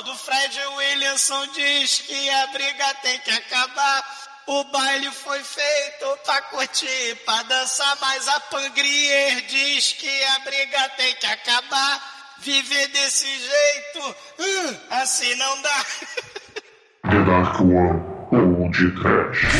quando Fred Williamson diz que a briga tem que acabar. O baile foi feito pra curtir, pra dançar, mas a Pangrier diz que a briga tem que acabar. Viver desse jeito, hum, assim não dá. The Dark One de Trash.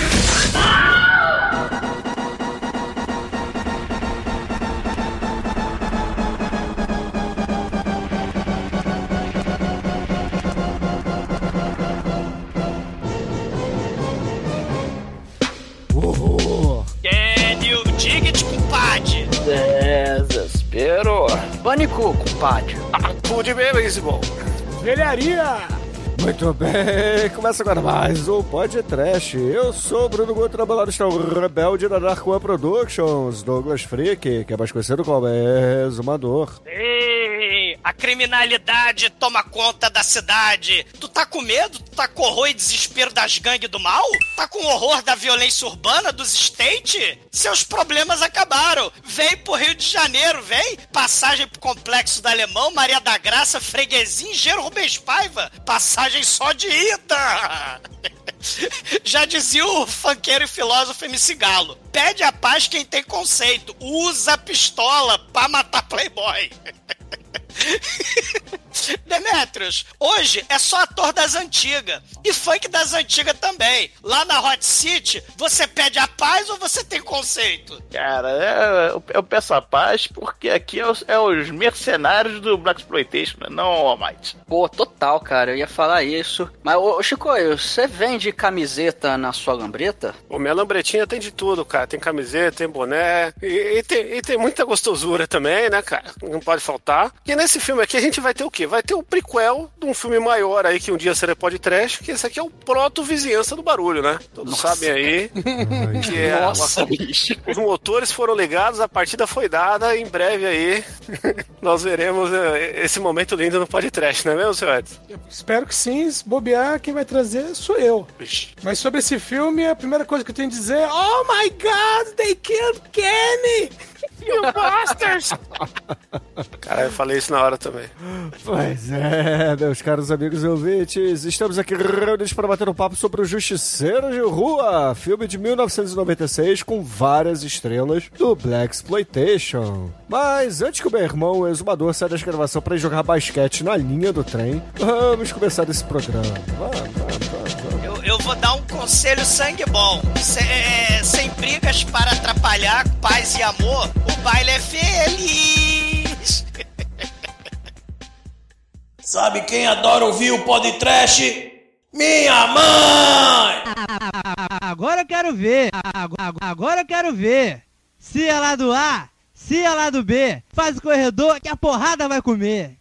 Pânico, compadre. Tudo bem, beisebol. Velharia! Muito bem, começa agora mais um Pod Trash. Eu sou o Bruno Guto, trabalhador está o rebelde da Dark One Productions, Douglas Freak, que é mais conhecido como Exumador. Ei, a criminalidade toma conta da cidade. Tu tá com medo? Tu tá com horror e desespero das gangues do mal? Tá com horror da violência urbana dos State? Seus problemas acabaram. Vem pro Rio de Janeiro, vem. Passagem pro Complexo da Alemão, Maria da Graça, Freguesim, Gero Rubens Paiva. Passagem só de ida. Já dizia o funkeiro e filósofo MC Galo. Pede a paz quem tem conceito. Usa a pistola pra matar playboy. Demetrios, hoje é só ator das antigas. E funk das antigas também. Lá na Hot City, você pede a paz ou você tem conceito? Cara, é, eu, eu peço a paz porque aqui é os, é os mercenários do Black Exploitation, né? não o Almighty. Pô, total, cara, eu ia falar isso. Mas, ô, Chico, você vende camiseta na sua lambreta? O minha lambretinha tem de tudo, cara. Tem camiseta, tem boné. E, e tem, e tem muita gostosura também, né, cara? Não pode faltar. E nesse filme aqui a gente vai ter o quê? Vai ter o prequel de um filme maior aí que um dia será pode trash, que esse aqui é o proto-vizinhança do barulho, né? Todos Nossa. sabem aí que é Nossa, bicho. os motores foram ligados, a partida foi dada, em breve aí nós veremos eh, esse momento lindo no podcast, não é mesmo, seu Edson? Espero que sim, se bobear, quem vai trazer sou eu. Ixi. Mas sobre esse filme, a primeira coisa que eu tenho a dizer é Oh my god, they killed Kenny! You bastards! Cara, eu falei isso na hora também. Pois é, meus caros amigos e ouvintes, estamos aqui reunidos para bater um papo sobre o Justiceiro de Rua, filme de 1996 com várias estrelas do Black Exploitation. Mas antes que o meu irmão, o exumador, saia da gravação para ir jogar basquete na linha do trem, vamos começar esse programa. Vamos, vamos, vamos, vou dar um conselho sangue bom. Se- é, sem brigas para atrapalhar paz e amor, o baile é feliz. Sabe quem adora ouvir o podcast? Minha mãe! Agora eu quero ver. Agora, agora eu quero ver. Se é lá do A, se é lá do B, faz o corredor que a porrada vai comer.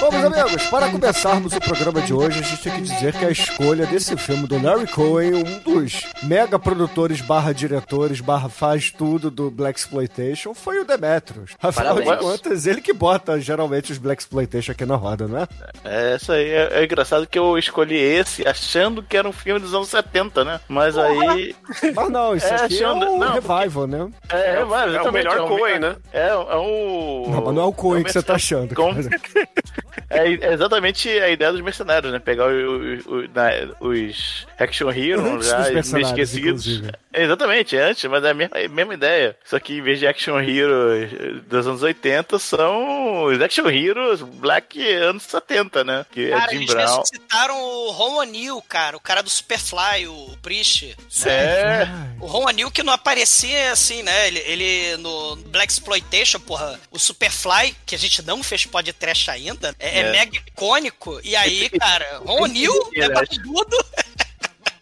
Bom, meus amigos, para começarmos o programa de hoje, a gente tem que dizer que a escolha desse filme do Larry Cohen, um dos mega produtores barra diretores barra faz tudo do Black Exploitation, foi o Demetrius. Afinal Parabéns. de contas, ele que bota geralmente os Black Exploitation aqui na roda, não é? É, isso aí. É, é engraçado que eu escolhi esse achando que era um filme dos anos 70, né? Mas aí. Mas não, isso É, aqui é achando- um não, revival, né? É, mas é o melhor um- Coen, né? É, é o. Não, mas não é o Coen é que você tá achando. Com-. É, é exatamente a ideia dos mercenários, né? Pegar o- o- o- na- os Action Heroes já meio esquecidos. inclusive. É, exatamente, é antes, mas é a mesma, a mesma ideia. Só que em vez de Action Heroes dos anos 80, são os Action Heroes Black anos 70, né? Que Cara, é Jim eles Brown. ressuscitaram o Ron O'Neill, cara, o cara do Superfly, o Priest. É, O Ron O'Neill que não aparecia assim, né? Ele, ele no Black Exploitation, porra, o Superfly, que a gente não fez podcast ainda, é, é É. mega icônico. E aí, cara, Ron O'Neill é Aliás. barbudo.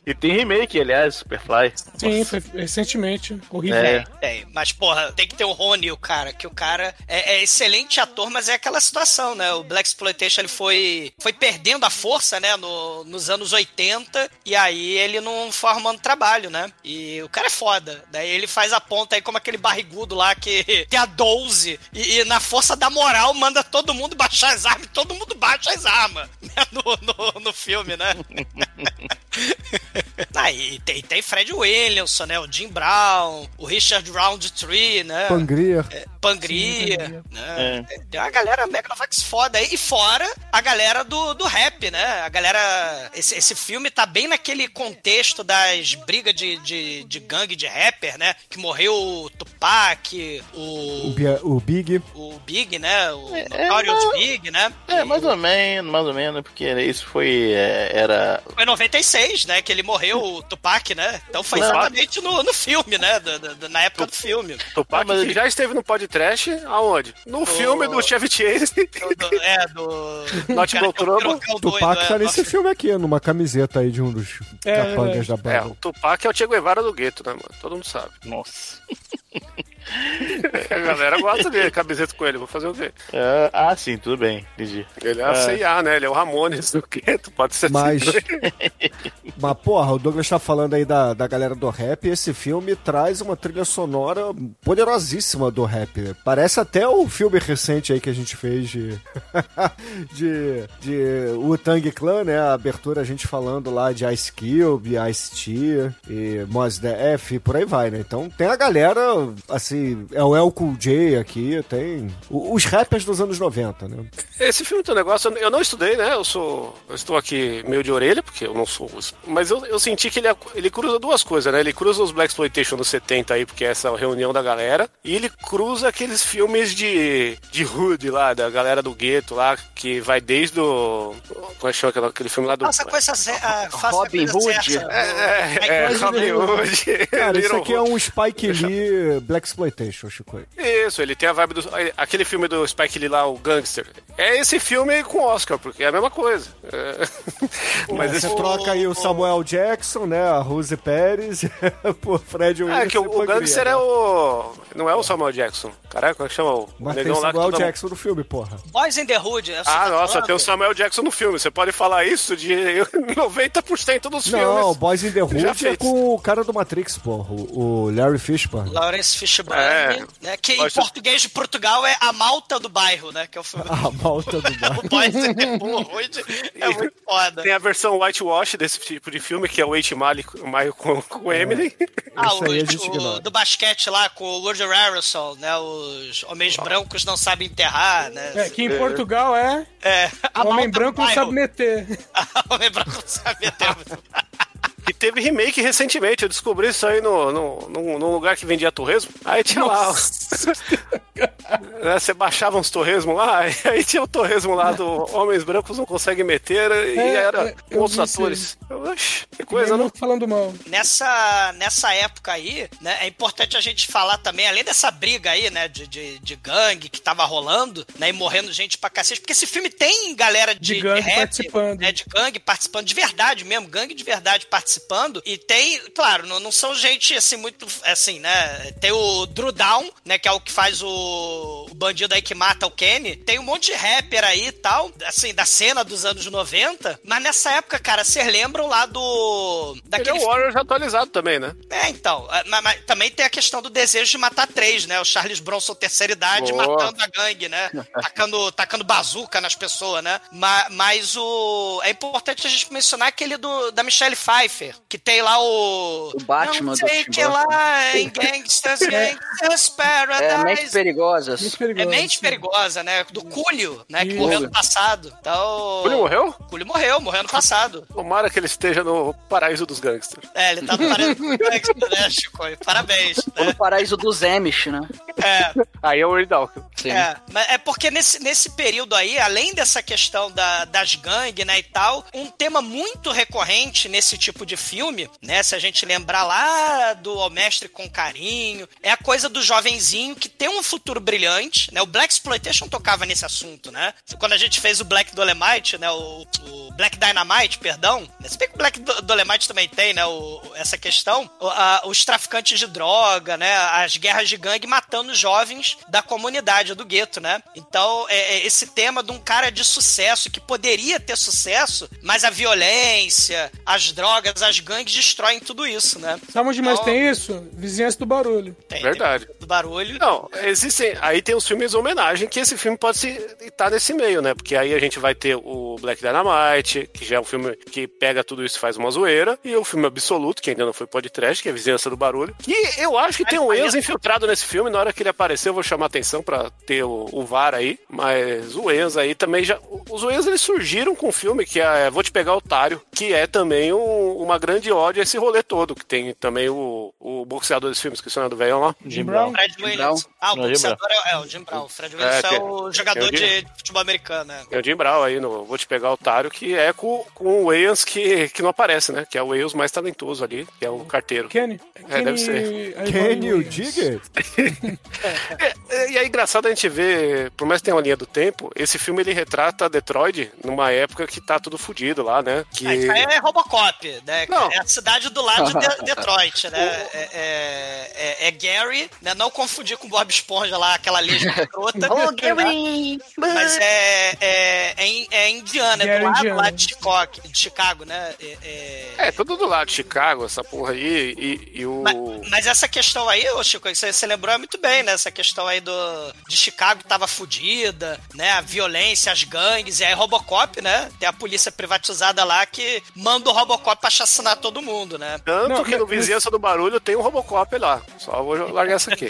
e tem remake, aliás, Superfly. Sim, foi recentemente. Horrível. É. É, mas, porra, tem que ter o Ron O'Neill, cara, que o cara é, é excelente ator, mas é aquela situação, né? O Black Exploitation ele foi, foi perdendo a força, né, no- nos anos 80, e aí ele não foi arrumando trabalho, né? E o cara é foda. Daí ele faz a ponta aí como aquele barrigudo lá que tem a 12, e, e na força da moral manda todo mundo baixar as armas, e todo mundo baixa as armas, né? No, no, no filme, né? Ah, e tem, tem Fred Williamson, né? O Jim Brown, o Richard Roundtree, né? Pangria. É, Pangria, né? Tem- Tem uma galera Megalovax foda aí. E fora a galera do, do rap, né? A galera. Esse, esse filme tá bem naquele contexto das brigas de, de, de gangue de rapper, né? Que morreu o Tupac, O, o. Bia- o Big. O Big, né? O É, Notorious mas- Big, né? É, mais ou menos, mais ou menos, porque isso foi. é, era. Foi em 96, né? Que ele morreu, o Tupac, né? Então foi Não. exatamente no, no filme, né? do- do- do- na época do filme. Tupac Ah, mas ele- já esteve no podcast, aonde? No filme do Chevy Chase. Do- do- é, do. Not cara Go que é Trouble. pirocão doido, Tupac é. tá nesse Nossa, filme aqui, numa camiseta aí de um dos É, capangas da É, banda. o Tupac é o Che Guevara do gueto, né, mano? Todo mundo sabe. Nossa. A galera gosta dele, camiseta com ele, vou fazer o quê? É, ah, sim, tudo bem, entendi. Ele é a CIA, né? Ele é o Ramones do gueto, pode ser Mas, assim. mas, porra, o Douglas tá falando aí da, da galera do rap e esse filme traz uma trilha sonora poderosíssima do rap. Parece até o filme recente aí que a gente fez de. de. de o Tang Clan, né? A abertura a gente falando lá de Ice Cube, Ice T e Mos Def e por aí vai, né? Então tem a galera, assim, é o El Cool J aqui, tem os rappers dos anos 90, né? Esse filme tem um negócio, eu não estudei, né? Eu sou. Eu estou aqui meio de orelha, porque eu não sou. Mas eu, eu senti que ele, ele cruza duas coisas, né? Ele cruza os Black Exploitation dos 70 aí, porque é essa reunião da galera. E ele cruza aqueles filmes de, de Hood lá, da galera do gueto lá, que vai desde o. Como é que chama aquele, aquele filme lá do. Faça a coisa certa. Robin Hood. É, é, Aí, Robin Hood. Cara, isso aqui é um Spike Lee Black Exploitation, Chico. Isso, ele tem a vibe do. Aquele filme do Spike Lee lá, o Gangster. É esse filme com Oscar, porque é a mesma coisa. É. Mas Você esse troca aí o Samuel Jackson, né? A Rose Pérez, por Fred Williams. É, que o, o Gangster é o. Não é o Samuel Jackson. Caraca, como é que chama o Mas tem negão lá que Samuel Jackson no filme, porra. Boys in the Hood. é o Ah, tá nossa, falando? tem o Samuel Jackson no filme. Você pode falar isso de 90% dos Não, filmes. Boys in the Hood é com o cara do Matrix, porra. O, o Larry Fishburne. Lawrence Fishburne, É. né, que em Gosto- português de Portugal é a malta do bairro, né? Que é o filme A malta do bar. do Boys in the Hood. É muito foda. Tem a versão whitewash desse tipo de filme, que é o Eight Mile com, com o Eminem. Ah, Isso aí a os- gente o, ignora. do basquete lá com o Woody Harrelson, né? Os homens brancos não sabem enterrar, né? É, que em Portugal é É, a homem branco não sabe meter. homem branco não sabe meter. Que teve remake recentemente. Eu descobri isso aí no, no, num, num lugar que vendia torresmo. Aí tinha lá. né, Você baixava uns torresmos lá, aí tinha o torresmo lá do Homens Brancos Não Conseguem Meter e É, era é, outros atores. Oxi, que coisa, não? muito falando mal. Nessa, nessa época aí, né, é importante a gente falar também, além dessa briga aí, né, de, de, de gangue que tava rolando, né, e morrendo gente pra cacete, porque esse filme tem galera de, De gangue rap, participando. Né, de gangue participando, de verdade mesmo, gangue de verdade participando, e tem, claro, não, não são gente, assim, muito, assim, né, tem o Drew Down, né, que é o que faz o, o bandido aí que mata o Kenny, tem um monte de rapper aí e tal, assim, da cena dos anos 90, mas nessa época, cara, vocês lembram lá do... Ele é daquele o Warrior já atualizado também, né? é, então. é, Mas, mas também tem a questão do desejo de matar três, né? O Charles Bronson, terceira idade, Boa. matando a gangue, né? tacando, tacando bazuca nas pessoas, né? Mas, mas o. É importante a gente mencionar aquele do, da Michelle Pfeiffer, que tem lá o. O Batman Não do sei Tim que lá em Gangsters, Gangsters Paradise. É, mentes perigosas. Muito É perigoso. mente perigosa, né? Do Cúlio, né? Que morreu no passado. Então. Ele morreu? Cúlio morreu, morreu no passado. Tomara que ele esteja no paraíso dos gangsters. É, ele tá no parado né, Chico? Parabéns. Ou Né? no paraíso dos Amish, né? É, Aí é o Weird Al. Sim. É, mas é porque nesse, nesse período aí, além dessa questão da, das gangues, né, e tal, um tema muito recorrente nesse tipo de filme, né, se a gente lembrar lá do O Mestre com Carinho, é a coisa do jovenzinho que tem um futuro brilhante, né, o Black Exploitation tocava nesse assunto, né, quando a gente fez o Black Dolemite, né, o, o Black Dynamite, perdão, se bem que o Black Do- Dolemite também tem, né, o, essa questão, o- a- os traficantes de droga, né, as guerras de gangue matando jovens da comunidade, do gueto, né? Então, é, é esse tema de um cara de sucesso que poderia ter sucesso, mas a violência, as drogas, as gangues destroem tudo isso, né? Sabe onde mais Então, tem isso? Vizinhança do barulho. tem- Verdade. tem do barulho. Não, existem. Aí tem os filmes homenagem, que esse filme pode estar nesse meio, né? Porque aí a gente vai ter o Black Dynamite, que já é um filme que pega tudo isso e faz uma zoeira, e o filme Absoluto, que ainda não foi podcast, que é a Vizinhança do Barulho. E eu acho que tem um Enzo infiltrado nesse filme, na hora que ele aparecer eu vou chamar atenção pra ter o, o VAR aí, mas o Enzo aí também já... Os Enzo, eles surgiram com um filme que é Vou Te Pegar Otário, que é também um, uma grande ódio a esse rolê todo, que tem também o, o boxeador desse filme, esqueci o nome do velho lá. Jim Brown. Fred Williams. Ah, o Não, boxeador é, é o Jim Brown. O Fred Williams é, que- o jogador eu de futebol americano, né? É o Jim Brown aí no Vou Te Pegar Otário, que é com, com o Wales que, que não aparece, né? Que é o Wales mais talentoso ali, que é o carteiro. Kenny. É, deve ser. Kenny, o Digger? É, e é engraçado a gente ver, por mais que tenha uma linha do tempo, esse filme ele retrata Detroit numa época que tá tudo fudido lá, né? Que... Isso aí é Robocop, né? Não. É a cidade do lado de De- Detroit, né? É, é- é- é Gary, né? Não confundir com Bob Esponja lá, aquela lesma escrota. Ô, Gary! Mas é, é, é, é Indiana, é do lado Indiana. lá de Chicago, de Chicago né? É, é- É, tudo do lado de Chicago, essa porra aí, e, e o... Mas, mas essa questão aí, ô Chico, você, você lembrou muito bem, né? Essa questão aí do, de Chicago tava fudida, né? A violência, as gangues, e aí Robocop, né? Tem a polícia privatizada lá que manda o Robocop pra chacinar todo mundo, né? Tanto Não, que no mas- Vizinhança do Barulho tem um Robocop lá. Só vou largar essa aqui.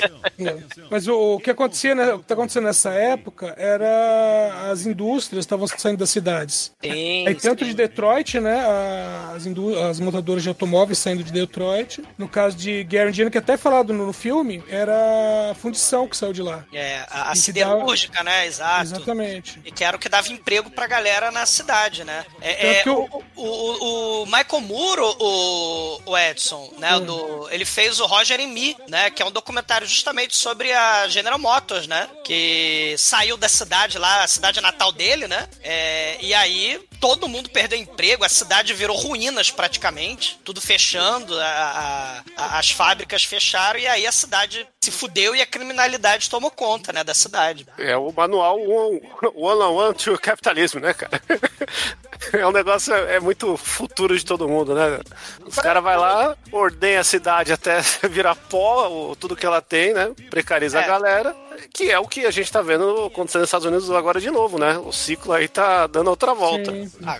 Mas o, o que acontecia, né, o que tá acontecendo nessa época era as indústrias estavam saindo das cidades. Sim, Aí tanto de Detroit, né, as, indú- as montadoras de automóveis saindo de Detroit. No caso de Gary Indiana, que até falado no, no filme, era a fundição que saiu de lá. É, a, a siderúrgica, né? Exato. Exatamente. E que era o que dava emprego pra galera na cidade, né? É, é, que o, o- o, o Michael Moore, o, o Edson, né? Hum. Do, ele fez o Roger e Me, né? Que é um documentário justamente sobre a General Motors, né? Que saiu da cidade lá, a cidade natal dele, né? É, e aí todo mundo perdeu emprego, a cidade virou ruínas praticamente, tudo fechando, a- a- as fábricas fecharam e aí a cidade se fudeu e a criminalidade tomou conta, né, da cidade. É o manual one, one on one to capitalismo, né, cara? É um negócio, é muito futuro de todo mundo, né? Os caras vai lá, ordenha a cidade até virar pó, tudo que ela tem, né? Precariza É. a galera, que é o que a gente tá vendo acontecendo nos Estados Unidos agora de novo, né? O ciclo aí tá dando outra volta. Sim. Ah,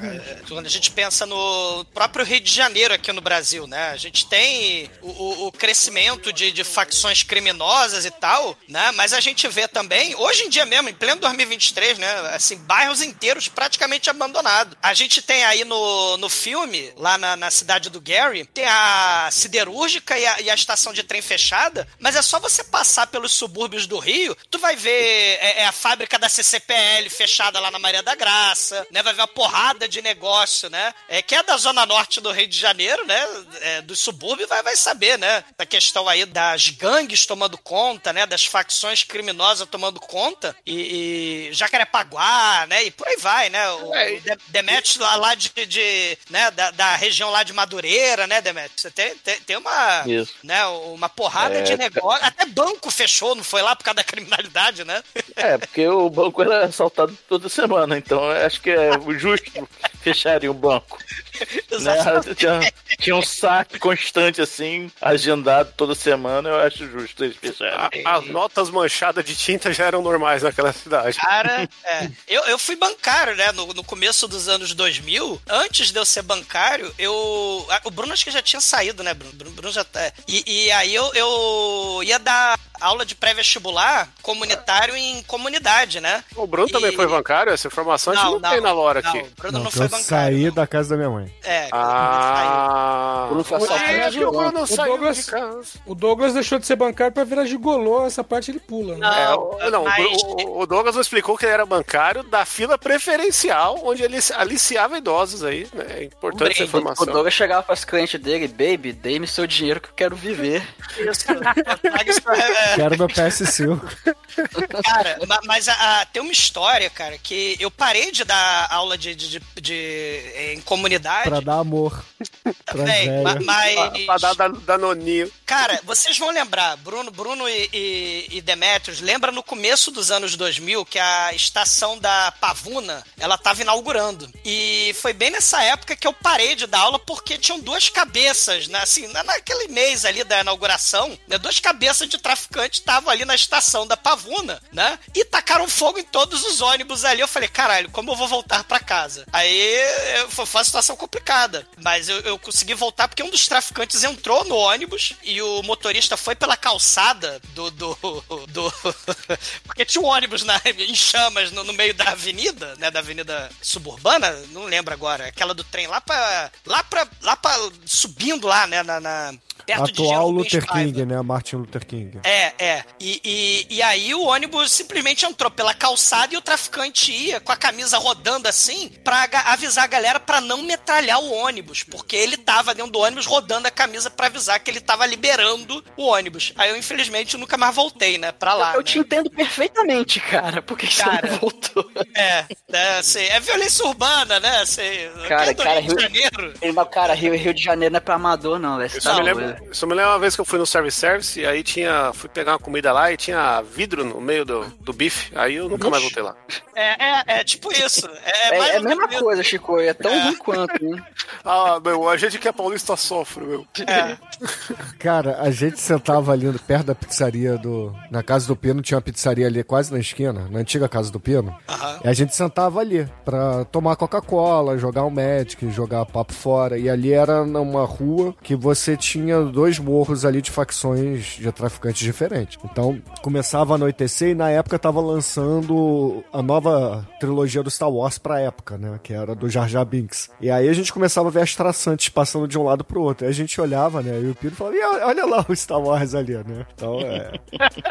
quando a gente pensa no próprio Rio de Janeiro aqui no Brasil, né? A gente tem o, o- o crescimento de, de facções criminosas e tal, né? Mas a gente vê também, hoje em dia mesmo, em pleno 2023, né? Assim, bairros inteiros praticamente abandonados. A gente tem aí no, no filme, lá na, na cidade do Gary, tem a siderúrgica e a, e a estação de trem fechada, mas é só você passar pelos subúrbios do Rio, tu vai ver é, é a fábrica da CCPL fechada lá na Maria da Graça, né? Vai ver uma porrada de negócio, né? É, que é da zona norte do Rio de Janeiro, né? É, do subúrbio, vai, vai saber, né? Da questão aí das gangues tomando conta, né? Das facções criminosas tomando conta e, e Jacarepaguá, né? E por aí vai, né? O, É, o De- Demetrius lá, lá de, de- né? Da, da região lá de Madureira, né, Demetrius? Você tem, tem, tem uma, Isso. né? Uma porrada É, de negócio. Até banco fechou, não foi lá por causa da criminalidade, né? É, porque o banco era assaltado toda semana, então acho que é justo fecharem o banco. Né? Tinha, tinha um saque constante assim, agendado toda semana, eu acho justo eles fecharem. A- As notas manchadas de tinta já eram normais naquela cidade. Cara, é. Eu, eu fui bancário, né? No, no começo dos anos 2000. Antes de eu ser bancário, eu. ah, O Bruno acho que já tinha saído, né, Bruno? Bruno, Bruno já tá. E, e aí eu, eu ia dar aula de pré-vestibular comunitário em comunidade, né? O Bruno também E- foi bancário? Essa informação a gente não, tem na lora não, aqui. o Bruno não, Não, que foi eu bancário. saí não. da casa da minha mãe. É, Ah. O. Bruno O saiu Douglas- de casa. O Douglas deixou de ser bancário pra virar gigolô, essa parte ele pula, né? Não, É, o- não, mas- o, o Douglas não explicou que ele era bancário da fila preferencial, onde ele aliciava idosos aí. Né? É importante essa Brinde, O informação. Douglas chegava pras clientes dele, baby, dê-me seu dinheiro que eu quero viver. Isso. Isso é- Quero meu PS5. Cara, ma- mas a- a- tem uma história, cara, que eu parei de dar aula de, de, de- de- em comunidade. Pra dar amor. Pra Bem, mas. Pra dar da, danoninho. Cara, vocês vão lembrar, Bruno, Bruno e, e, e Demetrios, lembra no começo dos anos 2000 que a estação da Pavuna, ela tava inaugurando. E foi bem nessa época que eu parei de dar aula porque tinham duas cabeças, né, assim, na- naquele mês ali da inauguração, né, duas cabeças de traficante estavam ali na estação da Pavuna, né, e tacaram fogo em todos os ônibus ali. Eu falei, caralho, como eu vou voltar pra casa? Aí foi uma situação complicada, mas eu, eu consegui voltar porque um dos traficantes entrou no ônibus e o motorista foi pela calçada do. do, do porque tinha um ônibus na, em chamas no, no meio da avenida, né? Da avenida suburbana, não lembro agora, aquela do trem lá pra. lá pra. lá pra. subindo lá, né? Na, na- perto de Atual Rubens Luther Paiva. King, né? Martin Luther King. É, é. E, e, e aí o ônibus simplesmente entrou pela calçada e o traficante ia com a camisa rodando assim pra avisar a galera pra não metralhar o ônibus, porque ele tava dentro do ônibus rodando a camisa pra avisar que ele tava liberando o ônibus. Aí eu infelizmente nunca mais voltei, né, pra lá. eu né? te entendo perfeitamente, cara. Porque você Cara. não voltou. É, é, assim, é violência urbana, né? Assim, Cara, do cara, Rio de Janeiro. Mas, cara, Rio, Rio de Janeiro não é pra amador, não, velho. Você Isso tá me, lembra, isso me lembra uma vez que eu fui no service service e aí tinha. Fui pegar uma comida lá e tinha vidro no meio do, do bife. Aí eu nunca mais voltei lá. É, é, é tipo isso. É, É, é a mesma coisa, Chico. É tão ruim quanto? Ah, meu, a gente que é paulista sofre, meu. É. Cara, a gente sentava ali perto da pizzaria do. Na casa do Pino, tinha uma pizzaria ali quase na esquina, na antiga casa do Pino. Aham. E a gente sentava ali pra tomar Coca-Cola, jogar um Magic, jogar papo fora. E ali era numa rua que você tinha dois morros ali de facções de traficantes diferentes. Então começava a anoitecer e na época tava lançando a nova trilogia do Star Wars pra época, né? Que era do Jar Jar Binks. E aí a gente começava a ver as traçantes passando de um lado pro outro. Aí a gente olhava, né? E o Pino falava, "Ih, olha lá o Star Wars ali, né? Então é.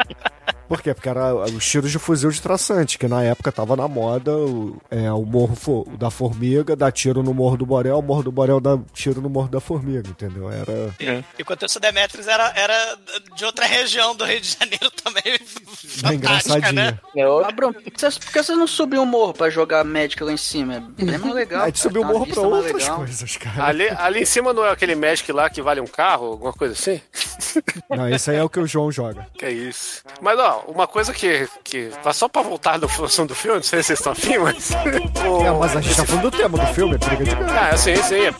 Por quê? Porque era os tiros de fuzil de traçante, que na época tava na moda o, é, o morro fo- da formiga, dá tiro no morro do Borel, o morro do Borel dá tiro no morro da formiga, entendeu? Era. Enquanto isso, Demetrius era, era de outra região do Rio de Janeiro também. Bem fantástica, engraçadinha. né? Bruno, por que vocês- não subiu o morro pra jogar Magic lá em cima? É bem mais legal. A gente cara, subiu o morro pra outras legal. coisas, cara. Ali, ali em cima não é aquele Magic lá que vale um carro, alguma coisa assim? Não, esse aí é o que o João joga. Que é isso. Mas ó, uma coisa que. que tá só pra voltar no assunto do filme, não sei se vocês estão afim, mas. o- É, mas a gente tá falando do tema do filme, é briga de. Ah, sim, sim.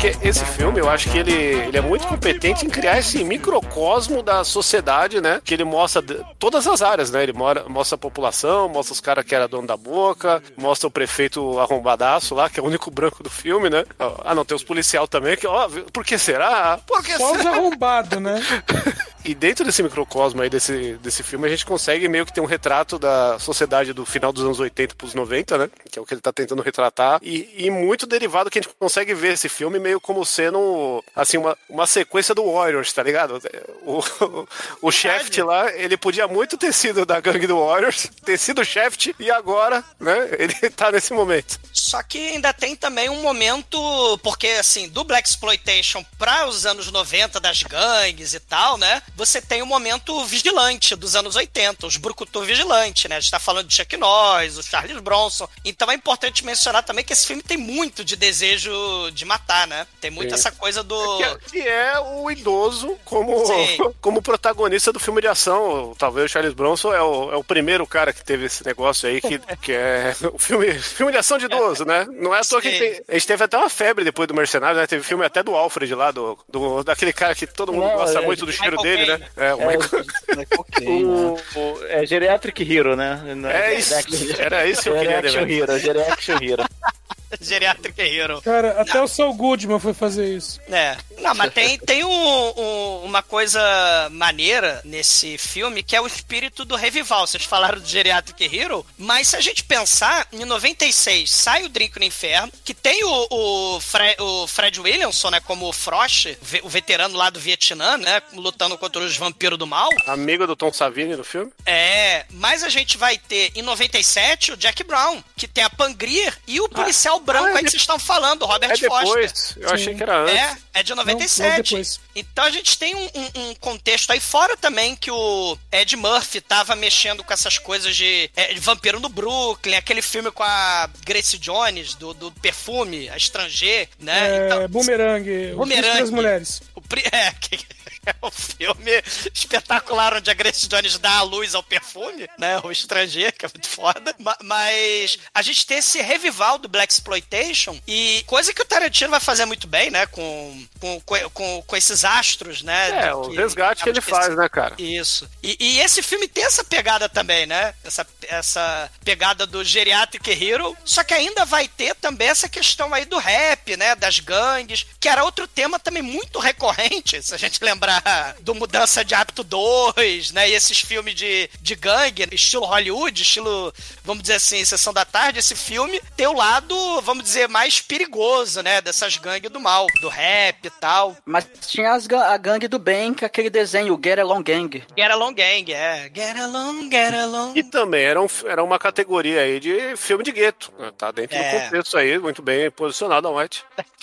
Porque esse filme, eu acho que ele, ele é muito competente em criar esse microcosmo da sociedade, né? Que ele mostra todas as áreas, né? Ele mora- mostra a população, mostra os caras que era dono da boca, mostra o prefeito arrombadaço lá, que é o único branco do filme, né? Ah, não, tem os policial também, que, ó, por que será? Por que Só os será? arrombados, né? E dentro desse microcosmo aí, desse, desse filme, a gente consegue meio que ter um retrato da sociedade do final dos anos 80 pros 90, né? Que é o que ele tá tentando retratar. E, e muito derivado que a gente consegue ver esse filme meio como sendo, assim, uma, uma sequência do Warriors, tá ligado? O, o, Shaft lá, ele podia muito ter sido da gangue do Warriors, ter sido o Shaft, e agora, né? Ele tá nesse momento. Só que ainda tem também um momento, porque assim, do Black Exploitation para os anos 90 das gangues e tal, né? Você tem o momento vigilante dos anos 80, os Brucutu vigilante, né? A gente tá falando de Chuck Norris, o Charles Bronson. Então é importante mencionar também que esse filme tem muito de desejo de matar, né? Tem muito Sim. essa coisa do Que é, que é o idoso como, Sim. como protagonista do filme de ação. Talvez o Charles Bronson é o, é o primeiro cara que teve esse negócio aí, que, que é o filme, filme de ação de idoso, né? Não é à toa que tem, a gente teve até uma febre depois do Mercenário, né? Teve filme até do Alfred lá, do, do, daquele cara que todo mundo Não, gosta é, muito do cheiro Michael dele, Caine. né? É, o É, Michael- o, o- é Geriatric Hero, né? Não é isso. Era isso que eu queria, né, velho? Hero, Geriaction Hero. Geriatric Hero. Cara, até o Saul Goodman foi fazer isso. É. Não, mas tem, tem um- um- uma coisa maneira nesse filme que é o espírito do revival. Vocês falaram do Geriatric Hero, mas se a gente pensar, em 96 sai o Drink no Inferno, que tem o, o, Fre- o Fred Williamson, né, como o Frost, o veterano lá do Vietnã, né, lutando contra os vampiros do mal. Amigo do Tom Savini no filme. É, mas a gente vai ter em 97 o Jack Brown, que tem a Pangrier e o policial branco Ah, é aí que vocês estão falando, Robert É Foster. depois. Eu achei que era antes. É, é de Não, 97. não então a gente tem um, um- um contexto aí, fora também que o Ed Murphy tava mexendo com essas coisas de, é, de vampiro no Brooklyn, aquele filme com a Grace Jones, do, do perfume, a estrangeira, né? É, Então, Boomerang, o. Príncipe das mulheres. o, é, que- é um filme espetacular onde a Grace Jones dá a luz ao perfume, né? O estrangeiro, que é muito foda. Ma- Mas a gente tem esse revival do Black Exploitation e coisa que o Tarantino vai fazer muito bem, né? Com, com, com, com- esses astros, né? É, o resgate que ele faz, né, cara? Isso. E, e esse filme tem essa pegada também, né? Essa, essa pegada do Geriatric Hero. Só que ainda vai ter também essa questão aí do rap, né? Das gangues, que era outro tema também muito recorrente, se a gente lembrar do Mudança de Hábito 2, né? E esses filmes de, de gangue, estilo Hollywood, estilo, vamos dizer assim, Sessão da Tarde. Esse filme tem o lado, vamos dizer, mais perigoso, né? Dessas gangues do mal, do rap e tal. Mas tinha as a gangue do bem, que é aquele desenho, o Get Along Gang. Get Along Gang, é. Get Along, Get Along. E também era, um, era uma categoria aí de filme de gueto. né? Tá dentro É. do contexto aí, muito bem posicionado a White.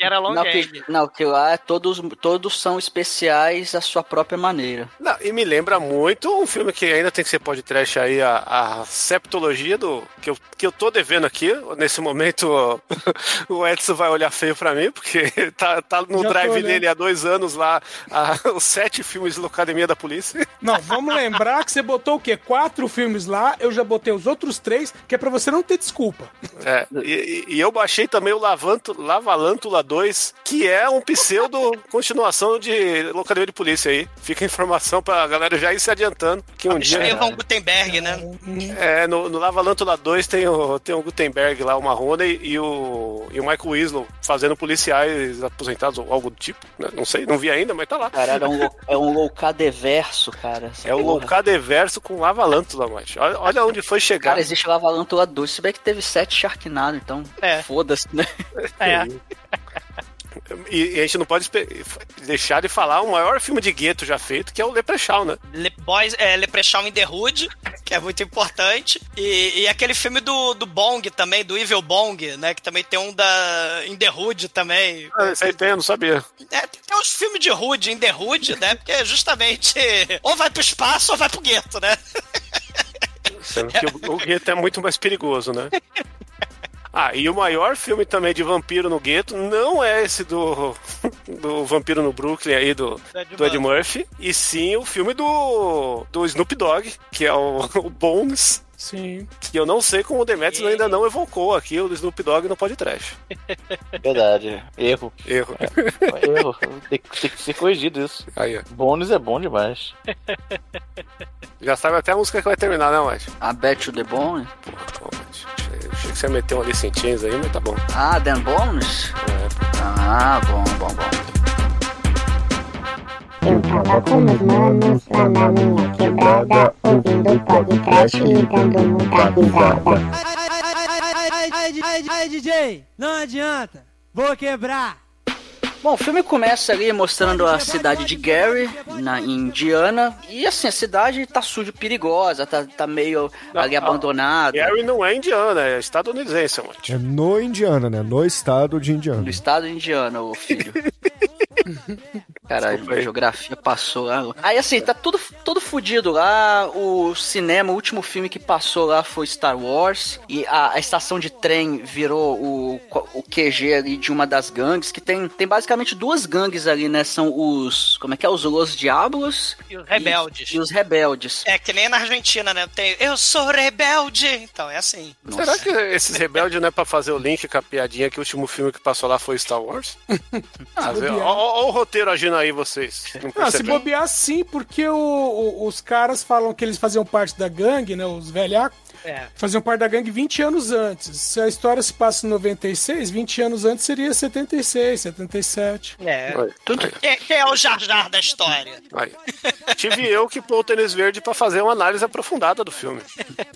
Get Along Não, Gang. que, não, que lá é todos, todos são especiais à sua própria maneira. Não, e me lembra muito um filme que ainda tem que ser podcast aí, a, a septologia do. Que eu, que eu tô devendo aqui. Nesse momento, o Edson vai olhar feio pra mim, porque tá, tá no Já drive dele há dois anos lá, a- os sete filmes da Academia da Polícia. Não, vamos lembrar que você botou o quê? Quatro filmes lá, eu já botei os outros três, que é pra você não ter desculpa. É, e, e- e eu baixei também o Lavanto, Lavalântula 2, que é um pseudo continuação de Locademia de Polícia aí. Fica a informação pra galera já ir se adiantando que um dia. Estevão Gutenberg, né? É, no, no Lavalântula 2 tem o, tem o Gutenberg lá, o Marrone e o, e o Michael Winslow fazendo policiais aposentados ou algo do tipo. né? Não sei, não vi ainda, mas tá lá. Caralho, é um, é um loucadeverso, cara. essa É o porra. Loucadeverso com Lavalântula, mas olha, olha onde foi chegar. Cara, existe Lavalântula 2, se bem que teve sete Sharknado, então É. foda-se, né? É. E, e a gente não pode deixar de falar o maior filme de gueto já feito, que é o Leprechaun, né? Le Boys, é, Leprechaun in the Hood, que é muito importante. E, e aquele filme do, do Bong também, do Evil Bong, né? Que também tem um da In the Hood também. Ah, Isso aí tem, eu não sabia. É, tem até uns filmes de Hood, In the Hood, né? Porque justamente ou vai pro espaço ou vai pro gueto, né? Sendo que o, o gueto é muito mais perigoso, né? Ah, e o maior filme também de vampiro no gueto não é esse do, do Vampiro no Brooklyn aí, do, Ed do Ed Murphy, e sim o filme do, do Snoop Dogg, que é o, o Bones, Sim. que eu não sei como o Demetrius ainda não evocou aqui o do Snoop Dogg no podcast. Verdade. Erro. Erro. Erro. Tem, que- tem que ser corrigido isso. Aí, ó. Bônus é bom demais. Já sabe até a música que vai terminar, né, Mate? A Bet the Bone. Achei que você ia meter uma Alice in Chains aí, mas tá bom. Ah, Dan Bones? Ah, bom, bom, bom. Eu tava com meus manos lá na minha quebrada, ouvindo podcast e dando muita risada. Ai, ai, ai, ai, DJ, não adianta, vou quebrar. Bom, o filme começa ali mostrando a cidade de Gary, na Indiana. E assim, a cidade tá suja, perigosa, tá, tá meio ali abandonada. Gary não é indiana, é estadunidense, Mate. É no Indiana, né? No estado de Indiana. Do estado de Indiana, o filho. Caralho, a geografia passou lá. Aí assim, tá tudo, tudo fudido lá. O cinema, o último filme que passou lá foi Star Wars. E a, a estação de trem virou o, o QG ali de uma das gangues. Que tem, tem basicamente duas gangues ali, né? São os. Como é que é? Os Los Diablos E os rebeldes. e os Rebeldes. É que nem na Argentina, né? Tem Eu sou rebelde. Então, é assim. Será que esses rebeldes não é pra fazer o link com a piadinha que o último filme que passou lá foi Star Wars? Ó o roteiro agindo aí, vocês. Não Ah, se bobear sim, porque o- o- os caras falam que eles faziam parte da gangue, né? Os velhacos. É. Faziam parte da gangue 20 anos antes. Se a história se passa em 96, 20 anos antes seria 76, 77. É. Tudo, Quem, quem é o Jar Jar da história? aí. Tive eu que pôr o tênis verde pra fazer uma análise aprofundada do filme.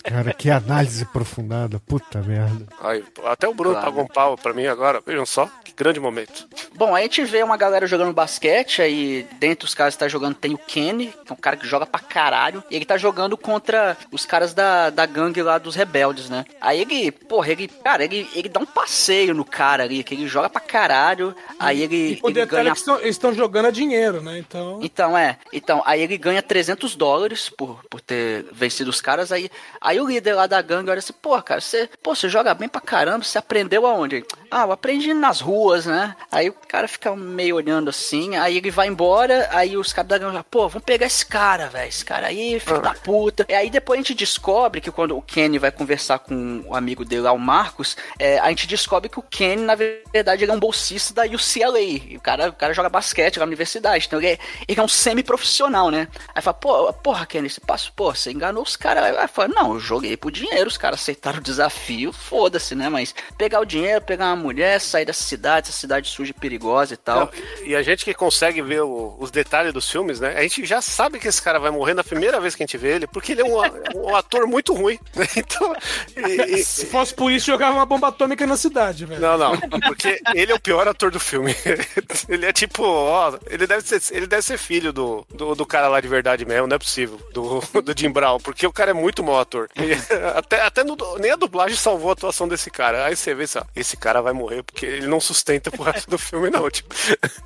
Cara, que análise aprofundada. Puta merda. Aí, até o Bruno Claro. pagou um pau pra mim agora. Vejam só, que grande momento. Bom, aí a gente vê uma galera jogando basquete aí dentro os caras que tá jogando tem o Kenny, que é um cara que joga pra caralho, e ele tá jogando contra os caras da, da gangue lá dos rebeldes, né? Aí ele, porra, ele, cara, ele, ele dá um passeio no cara ali, que ele joga pra caralho, aí ele, E o ele detalhe ganha é que estão- eles estão jogando a dinheiro, né? Então. então, é. Então, aí ele ganha 300 dólares por, por ter vencido os caras. Aí, aí o líder lá da gangue olha assim, pô, cara, você, pô, você joga bem pra caramba, você aprendeu aonde? Ah, eu aprendi nas ruas, né? Aí o cara fica meio olhando assim, aí ele vai embora, aí os caras da gangue falam, pô, vamos pegar esse cara, velho, esse cara aí, filho da puta. E aí depois a gente descobre que quando o Kenny vai conversar com o amigo dele lá, o Marcos, é, a gente descobre que o Kenny, na verdade, ele é um bolsista da UCLA. E o cara, o cara joga basquete lá na universidade, então ele é, ele é um semi-profissional, né? Aí fala, pô, porra, Kenny, você passa, pô, você enganou os caras. Aí fala, não, eu joguei por dinheiro, os caras aceitaram o desafio, foda-se, né? Mas pegar o dinheiro, pegar uma mulher, sair dessa cidade, essa cidade suja e perigosa e tal. Não, e a gente que consegue ver o- os detalhes dos filmes, né? A gente já sabe que esse cara vai morrer na primeira vez que a gente vê ele, porque ele é um, um ator muito ruim. Então. e- e- Se fosse por isso, jogava uma bomba atômica na cidade, velho. não, não, porque ele é o pior ator do filme. Ele é tipo, ó, ele deve ser, ele deve ser filho do, do, do cara lá de verdade mesmo, não é possível, do, do Jim Brown, porque o cara é muito mau ator. E até até no- nem a dublagem salvou a atuação desse cara. Aí você vê, sabe, esse cara vai morrer porque ele não sustenta pro resto do filme, não. Tipo,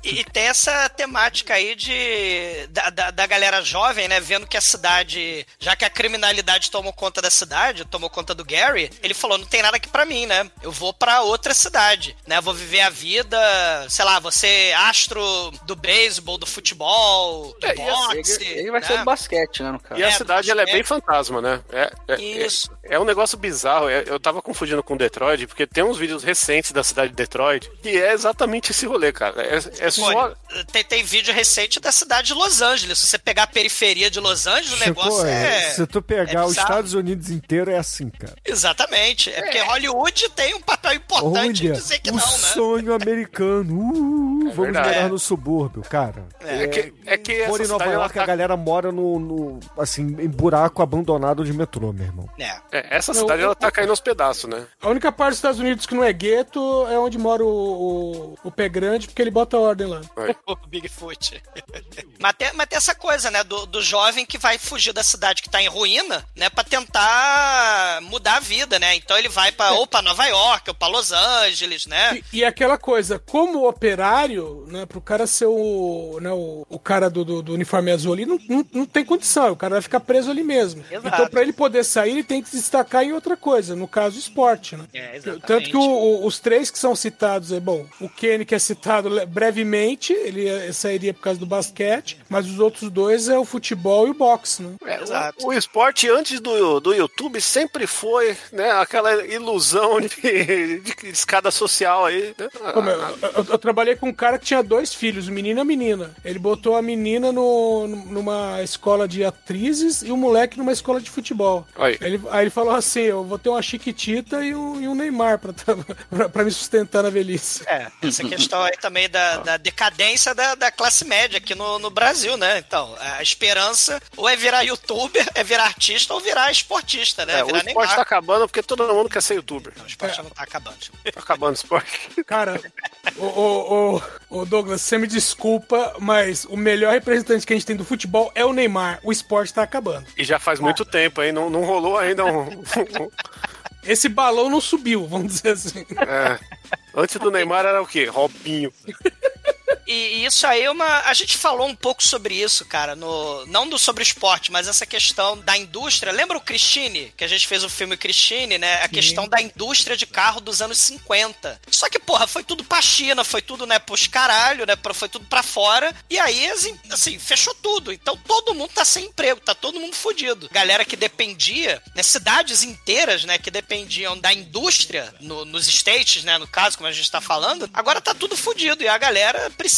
E, e tem essa temática aí de da, da, da galera jovem, né? Vendo que a cidade, já que a criminalidade tomou conta da cidade, tomou conta do Gary, ele falou: não tem nada aqui pra mim, né? Eu vou pra outra cidade, né? Vou viver a vida, sei lá, você astro do beisebol, do futebol, do É, e assim, boxe. ele, ele vai né? ser do basquete, né, no caso. E a É, cidade ela é bem fantasma, né? É, é, Isso. É, é um negócio bizarro. É- eu tava confundindo com Detroit, porque tem uns vídeos recentes da cidade de Detroit que é exatamente esse rolê, cara. É, é só. Tem, tem vídeo recente da cidade de Los Angeles. Se você pegar a periferia de Los Angeles, o negócio Chico, é. se tu pegar é os. Estados Unidos inteiro, é assim, cara. Exatamente. É, porque Hollywood tem um papel importante Olha, dizer que o não, né? sonho americano. Uh, vamos verdade. morar É. no subúrbio, cara. É que, é que Fora em Nova York, a tá- galera mora no, no- assim, em buraco abandonado de metrô, meu irmão. É. é, essa cidade ela tá caindo aos pedaços, né? A única parte dos Estados Unidos que não é gueto é onde mora o, o, o pé grande, porque ele bota ordem lá. O Bigfoot. mas, tem, mas tem essa coisa, né? Do, do jovem que vai fugir da cidade que tá em ruína, né? Pra tentar mudar a vida, né? Então ele vai pra, ou pra Nova York, ou pra Los Angeles, né? E, e aquela coisa, como operário, né, pro cara ser o, né, o, o cara do, do, do uniforme azul ali, não, não, não tem condição, o cara vai ficar preso ali mesmo. Exato. Então, pra ele poder sair, ele tem que se destacar em outra coisa, no caso, esporte, né? É, exatamente. Tanto que o- o- os três que são citados, é bom, o Kenny que é citado brevemente, ele eh, sairia por causa do basquete, mas os outros dois é o futebol e o boxe, né? É, Exato. O, o esporte antes do, do YouTube sempre foi né, aquela ilusão de, de escada social aí. Né? Como eu, eu- eu trabalhei com um cara que tinha dois filhos, menino e menina. Ele botou a menina no, numa escola de atrizes e o moleque numa escola de futebol. Aí. Ele, aí ele falou assim: Eu vou ter uma Chiquitita e um, e um Neymar pra, pra, pra me sustentar na velhice. É, essa questão aí também da, da decadência da, da classe média aqui no, no Brasil, né? Então, a esperança ou é virar youtuber, é virar artista ou virar esportista, né? É, o virar esporte Neymar. tá acabando porque todo mundo quer ser youtuber. Não, o esporte não tá acabando. Tá acabando o esporte. Cara, ô, Douglas, você me desculpa, mas o melhor representante que a gente tem do futebol é o Neymar. O esporte tá acabando. E já faz muito tempo, hein? Não, não rolou ainda um- Esse balão não subiu, vamos dizer assim. é. Antes do Neymar era o quê? Robinho. E, e isso aí é uma. A gente falou um pouco sobre isso, cara, no. Não do sobre esporte, mas essa questão da indústria. Lembra o Christine? Que a gente fez o filme Christine, né? A questão da indústria de carro dos anos 50. Só que, porra, foi tudo pra China, foi tudo, né, pros caralho, né? Foi tudo pra fora. E aí, assim, assim, fechou tudo. Então todo mundo tá sem emprego, tá todo mundo fudido. Galera que dependia, né? Cidades inteiras, né? Que dependiam da indústria no- nos States, né? No caso, como a gente tá falando, agora tá tudo fudido. E a galera precisa,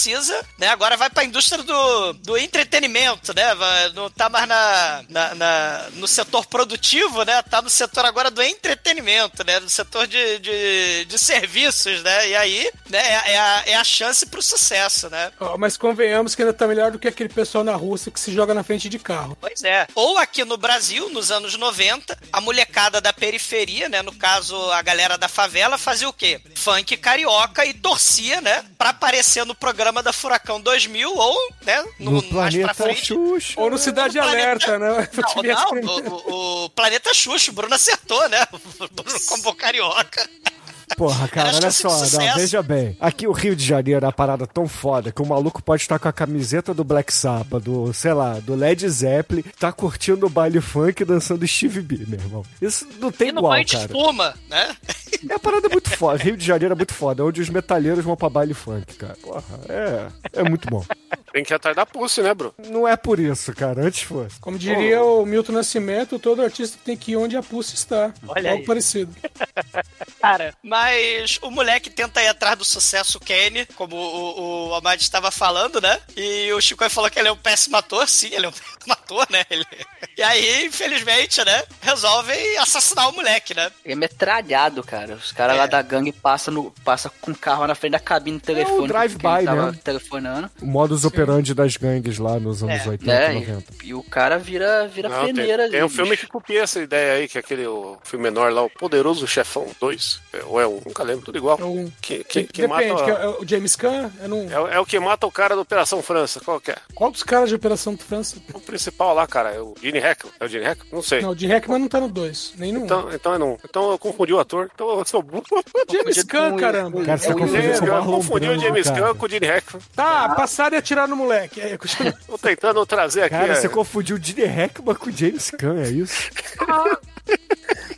né? Agora vai pra indústria do, do entretenimento, né? Não tá mais na, na- na- no setor produtivo, né? Tá no setor agora do entretenimento, né? No setor de, de, de serviços, né? E aí, né? É, é a, é a chance pro sucesso, né? Ó, Mas convenhamos que ainda tá melhor do que aquele pessoal na Rússia que se joga na frente de carro. Pois é. Ou aqui no Brasil, nos anos 90, a molecada da periferia, né? No caso, a galera da favela, fazia o quê? Funk carioca e torcia, né? Pra aparecer no programa Lâmpada Furacão 2000 ou, né, no, No mais pra planeta frente. Xuxa. Ou no Cidade No planeta- Alerta, né? Não, não, o, o- o Planeta Xuxa, o Bruno acertou, né? O Bruno como carioca. Porra, cara, olha só, não, veja bem. Aqui o Rio de Janeiro é uma parada tão foda que o maluco pode estar com a camiseta do Black Sabbath, do, sei lá, do Led Zeppelin, tá curtindo o baile funk e dançando Steve B, meu irmão. Isso não tem E no igual, banho de cara. espuma, né? É uma parada muito foda. Rio de Janeiro é muito foda, onde os metalheiros vão pra baile funk, cara. Porra, é, é muito bom. Tem que ir atrás da pulse, né, bro? Não é por isso, cara. Antes fosse. Como diria o Milton Nascimento, todo artista tem que ir onde a pulse está. Olha Algo aí. parecido. Cara, mas o moleque tenta ir atrás do sucesso Kenny, como o, o Amad estava falando, né? E o Chico falou que ele é um péssimo ator, sim, ele é um péssimo ator, né? Ele... E aí, infelizmente, né? Resolvem assassinar o moleque, né? Ele é metralhado, cara. Os caras É. lá da gangue passam no, passa com o carro na frente da cabine do telefone. drive-by, que ele tava né? telefonando. O modus operandi das gangues lá nos anos É, 80, Né? 90. E, e o cara vira, vira Não, tem, peneira ali. tem um filme que copia essa ideia aí, que é aquele o filme menor lá, o Poderoso Chefão 2. É, ou é um, nunca lembro, tudo igual. É um- Que, que, que Depende, mata. que é o James Caan? É num... É, o- é o que mata o cara da Operação França. Qual que é? Qual dos caras de Operação França? O principal lá, cara. É o Gene Hackman. É o Gene Hackman? Não sei. Não, o de Hackman não tá no 2, nem no 1. Então, então, é não. então eu confundi o ator. Então eu sou burro. James Caan, caramba. Cara, você É confundiu James com o confundi o James. Caan com o Gene Hackman. Tá, passaram e atiraram no moleque. É, continua. Tô tentando trazer aqui. Cara, é, você confundiu o Gene Hackman com o James Caan, é isso?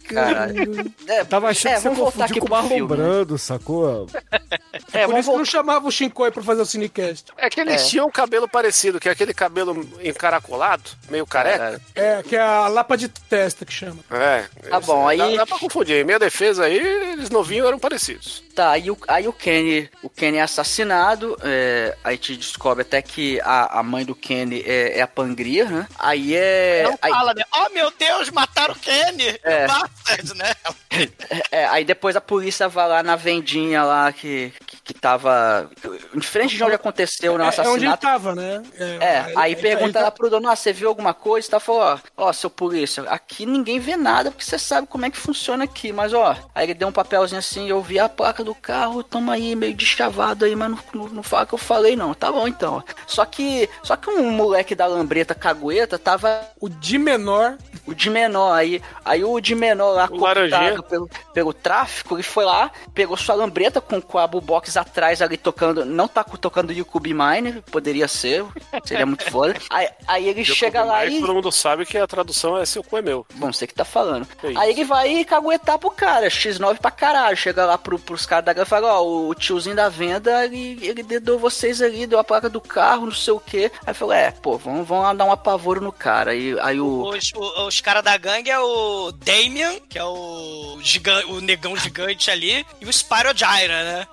Caralho. É, Tava achando é, que você confundiu aqui com o Marlon filme. né? Sacou? É, Por vamos isso que não chamava o Shinkoi pra fazer o Cinecast. É que eles É. tinham um cabelo parecido, que é aquele cabelo encaracolado, meio careca. É, que é a lapa de testa que chama. É. Tá esse- bom, aí- Dá, dá pra confundir. Minha defesa aí, eles novinhos eram parecidos. Tá, aí o, aí o Kenny, o Kenny é assassinado, é, aí te descobre até que a, a mãe do Kenny é, é a Pangria, né? Aí é... Não aí- fala, né? Oh, meu Deus, mataram o Kenny! É. Bastard, né? É, aí depois a polícia vai lá na vendinha lá que, que, que tava em frente de onde aconteceu o É, é onde ele assassinato. tava, né? É, aí pergunta aí- lá pro dono, ah, você viu alguma coisa? Tá falou, ó, ó, seu polícia, aqui ninguém vê nada, porque você sabe como é que funciona aqui, mas ó, aí ele deu um papelzinho assim, eu vi a placa do carro, tamo aí, meio deschavado aí, mas não, não, não fala que eu falei não, tá bom então. Só que, só que um moleque da lambreta cagueta tava O de menor. O de menor, aí, aí o de menor lá, O laranjinha. pelo, pelo tráfico, ele foi lá, pegou sua lambreta com, com a box atrás ali tocando, não tá tocando Yukubi Mine, poderia ser, seria muito foda. Aí, aí ele chega lá Aí e... todo mundo sabe que a tradução é seu cu é meu. Bom, você que tá falando. É isso. Aí ele vai caguetar pro cara, X9 pra caralho. Chega lá pro, pros caras da gangue e fala, ó, o tiozinho da venda, ele, ele dedou vocês ali, deu a placa do carro, não sei o quê. Aí falou, é, pô, vamos, vamos lá dar um apavoro no cara. Aí, aí o... O- os caras da gangue é o Damien, que é o, gigan- o negão gigante ali, e o Spyro Gyra, né?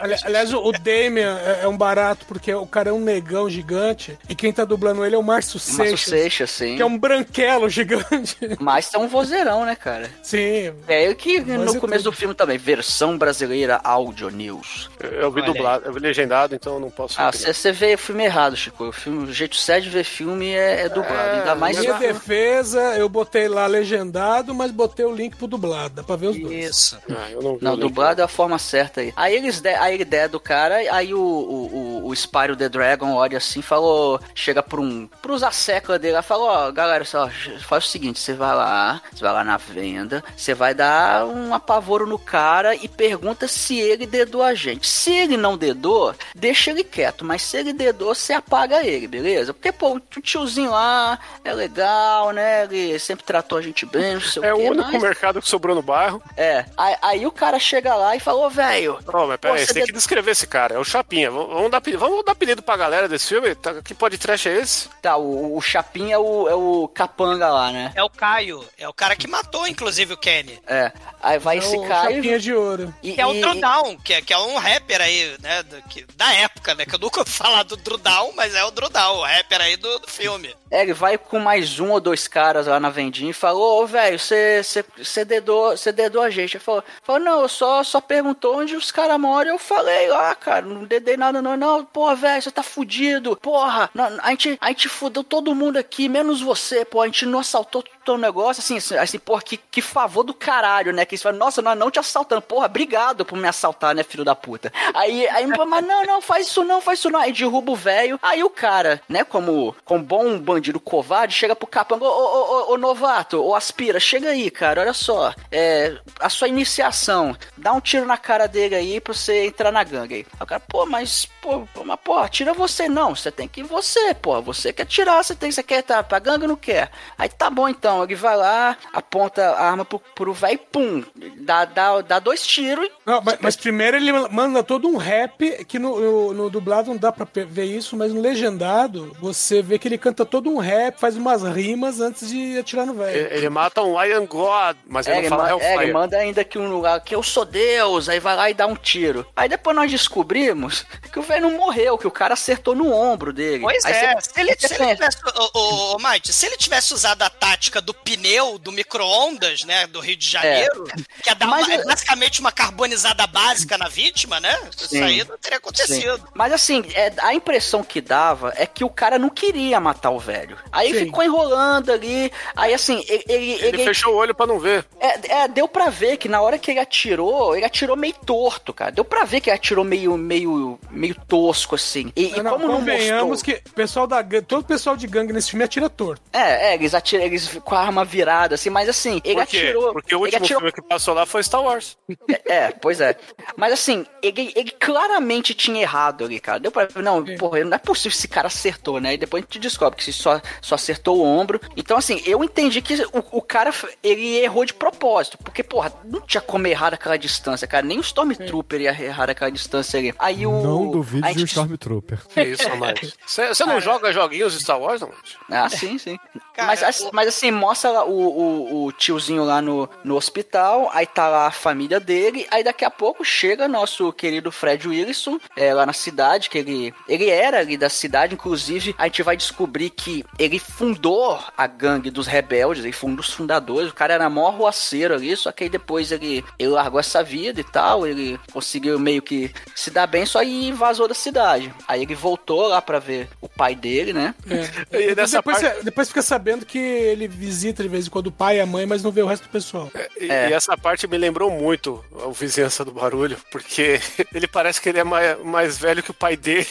Ali- Aliás, o Damian é, é um barato, porque o cara é um negão gigante. E quem tá dublando ele é o Márcio Márcio Seixas. Seixas, sim. Que é um branquelo gigante. Mas é um vozeirão, né, cara? Sim. É ele que Mas no começo tudo. do filme também, versão brasileira Audio News. Eu, eu vi Olha dublado, eu vi legendado, então eu não posso. Ah, você vê o filme errado, Chico. O, filme, o jeito certo de ver filme é, é dublado. É, Ainda mais Minha filme- defesa, eu botei lá legendado, mas botei o link pro dublado. Dá pra ver os dois. Isso. Ah, eu não vi dublado é a forma certa aí. Aí eles de, aí ele der do cara, aí o, o, o, o Spyro the Dragon olha assim, falou, chega pra um, pros assecla dele lá, falou, ó, galera, só, faz o seguinte, você vai lá, você vai lá na venda, você vai dar um apavoro no cara e pergunta se ele dedou a gente. Se ele não dedou, deixa ele quieto, mas se ele dedou, você apaga ele, beleza? Porque, pô, o tiozinho lá é legal, né, ele sempre tratou a gente bem, não sei É o o quê, único mas... mercado que sobrou no bairro. É, aí, aí o cara chega lá e falou, velho, Não, mas peraí, você tem que descrever esse cara. É o Chapinha. Vamos, dar, apelido- vamos dar apelido pra galera desse filme? Tá, que pode trash é esse? tá, o, o Chapinha é o, é o capanga lá, né? É o Caio. É o cara que matou, inclusive, o Kenny. É, aí vai É esse o cara Chapinha e, de ouro. e, Que é o e- Drudão, que é, que é um rapper aí, né? do- que- da época, né? Que eu nunca ouvi falar do Drudão, mas é o Drudão, o rapper aí do, do filme. é, ele vai com mais um ou dois caras lá na vendinha e falou, ô, velho, você dedou, a gente. Ele falou, falou não, só, só perguntou onde os caras moram. Eu falei lá, cara, não dedei nada não, não, não, porra, velho, você tá fudido. Porra, não, a, gente, a gente fudeu todo mundo aqui, menos você, pô. A gente não assaltou teu negócio, assim, assim, assim, porra, que, que favor do caralho, né? Que eles falam, nossa, nós não te assaltando. Porra, obrigado por me assaltar, né, filho da puta. Aí, aí, mas não, não, faz isso não, faz isso não. Aí derruba o velho. Aí o cara, né, como, como bom bandido covarde, chega pro capanga, ô, ô, ô, ô, novato, ô aspira, chega aí, cara, olha só. É, a sua iniciação, dá um tiro na cara dele aí pra você entrar na gangue aí. Aí o cara, pô, mas, pô, mas, pô, tira você não, você tem que ir você, pô, você quer tirar, você tem, você quer tá pra gangue ou não quer? Aí tá bom então, ele vai lá, aponta a arma pro, pro velho, pum, dá, dá, dá dois tiros. Não, mas, mas primeiro ele manda todo um rap, que no, no, no dublado não dá pra ver isso, mas no legendado você vê que ele canta todo um rap, faz umas rimas antes de atirar no velho. Ele, ele mata um Iron God, mas É, ele ele, não fala ma- é, ele Hellfire. manda ainda que um lugar que eu sou Deus, aí vai lá e dá um tiro. Aí depois nós descobrimos que o velho não morreu, que o cara acertou no ombro dele. Pois Aí é, você- se ele, se ele tivesse, ô, ô, ô, Mike, se ele tivesse usado a tática do pneu do micro-ondas, né, do Rio de Janeiro, que é, dar Mas uma- é basicamente uma carbonizada básica na vítima, né? Isso Sim. aí não teria acontecido. Sim. Mas assim, é, a impressão que dava é que o cara não queria matar o velho. Aí Sim. ficou enrolando ali. Aí assim, ele. ele, Ele ele- fechou o olho pra não ver. é, é, deu pra ver que na hora que ele atirou, ele atirou meio torto, cara. Deu pra ver que ele atirou meio, meio, meio tosco, assim. E, e Não, não, como não convenhamos mostrou... que o pessoal da todo o pessoal de gangue nesse filme atira torto. É, é, eles atiram, eles com a arma virada, assim, mas assim, ele Por quê? atirou. Porque o último atirou filme que passou lá foi Star Wars. É, pois é. Mas assim, ele, ele claramente tinha errado ali, cara. Deu pra ver, não, porra, não é possível que esse cara acertou, né? E depois a gente descobre que só, só acertou o ombro. Então, assim, eu entendi que o, o cara, ele errou de propósito. Porque, porra, não tinha como errar aquela distância, cara. Nem o Stormtrooper ia errar aquela distância ali. Aí o. Não duvide de um gente- Stormtrooper. Que isso, Amade? Você você não joga joguinhos de Star Wars, Amade? Ah, sim, sim. Cara, mas, assim- mas assim, mostra lá o, o, o tiozinho lá no, no hospital, aí tá lá a família dele, aí daqui a pouco chega nosso querido Fred Wilson, é, lá na cidade, que ele, ele era ali da cidade, inclusive a gente vai descobrir que ele fundou a gangue dos rebeldes, ele foi um dos fundadores, o cara era mó roaceiro ali, só que aí depois ele, ele largou essa vida e tal, ele conseguiu meio que se dar bem, só e vazou da cidade. Aí ele voltou lá pra ver o pai dele, né? É. E nessa depois, parte- você- depois fica sabendo que ele visita de vez em quando o pai e a mãe, mas não vê o resto do pessoal. E, É. e essa parte me lembrou muito a vizinhança do barulho, porque ele parece que ele é mais, mais velho que o pai dele.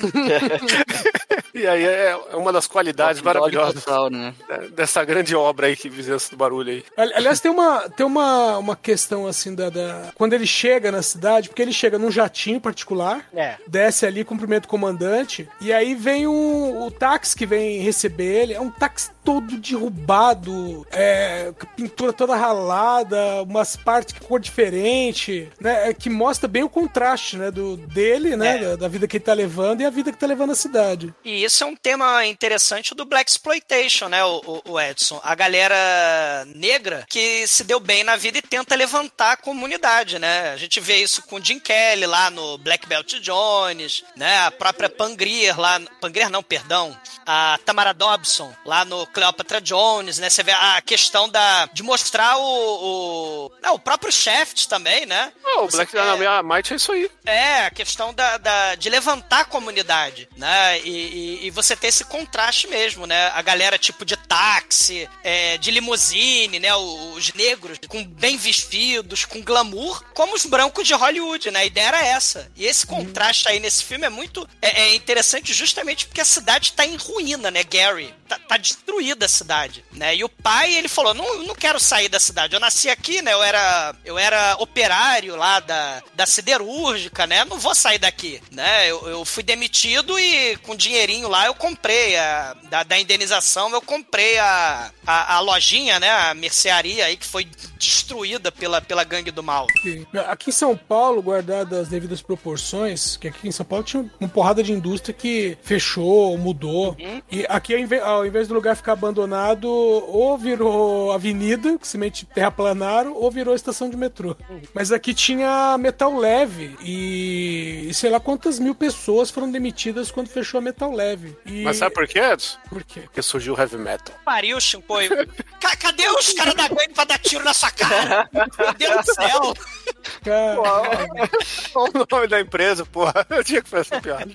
e aí é uma das qualidades maravilhosas Total, né? dessa grande obra aí que vizinhança do barulho aí. Ali- Aliás, tem uma, tem uma, uma questão assim da, da- Quando ele chega na cidade, porque ele chega num jatinho particular, É. desce ali, cumprimenta o comandante, e aí vem o, o táxi que vem receber ele. É um táxi todo derrubado, é, com a pintura toda ralada, umas partes com cor diferente, né? é, Que mostra bem o contraste, né? Do, dele, né? É. Da, da vida que ele tá levando e a vida que tá levando a cidade. E isso é um tema interessante do Black Exploitation, né, o, o- Edson? A galera negra que se deu bem na vida e tenta levantar a comunidade, né? A gente vê isso com o Jim Kelly lá no Black Belt Jones, né? A própria Pangrier lá... Pangrier não, perdão. A Tamara Dobson lá no Cleopatra Jones, né? Você vê a questão da, de mostrar o... o, não, o próprio Shaft também, né? Ah, o Black Dynamite é isso aí. é, a questão da, da- de levantar a comunidade, né? E, e- e você ter esse contraste mesmo, né? A galera tipo de táxi, é, de limusine, né? Os negros com bem vestidos, com glamour, como os brancos de Hollywood, né? A ideia era essa. E esse contraste aí nesse filme é muito é, é interessante justamente porque a cidade tá em ruína, né, Gary? Tá, tá destruída a cidade, né? E o pai, ele falou, não, não quero sair da cidade. Eu nasci aqui, né? Eu era, eu era operário lá da, da siderúrgica, né? Não vou sair daqui, né? Eu, eu fui demitido e com dinheirinho lá eu comprei a, da, da indenização, eu comprei a, a, a lojinha, né? A mercearia aí que foi destruída pela, pela gangue do mal. Aqui em São Paulo, guardadas as devidas proporções, que aqui em São Paulo tinha uma porrada de indústria que fechou, mudou. E aqui, ao invés, ao invés do lugar ficar abandonado, ou virou avenida, que simplesmente terraplanaram, ou virou estação de metrô. Mas aqui tinha metal leve e, e sei lá quantas mil pessoas foram demitidas quando fechou a metal leve. E... Mas sabe por quê, Edson? por quê? Porque surgiu o heavy metal. Pariu, Chimpoi. Ca- Cadê os caras da gangue pra dar tiro na sua cara? Meu Deus do céu. Cara, Olha o nome da empresa, porra. Eu tinha que fazer essa piada.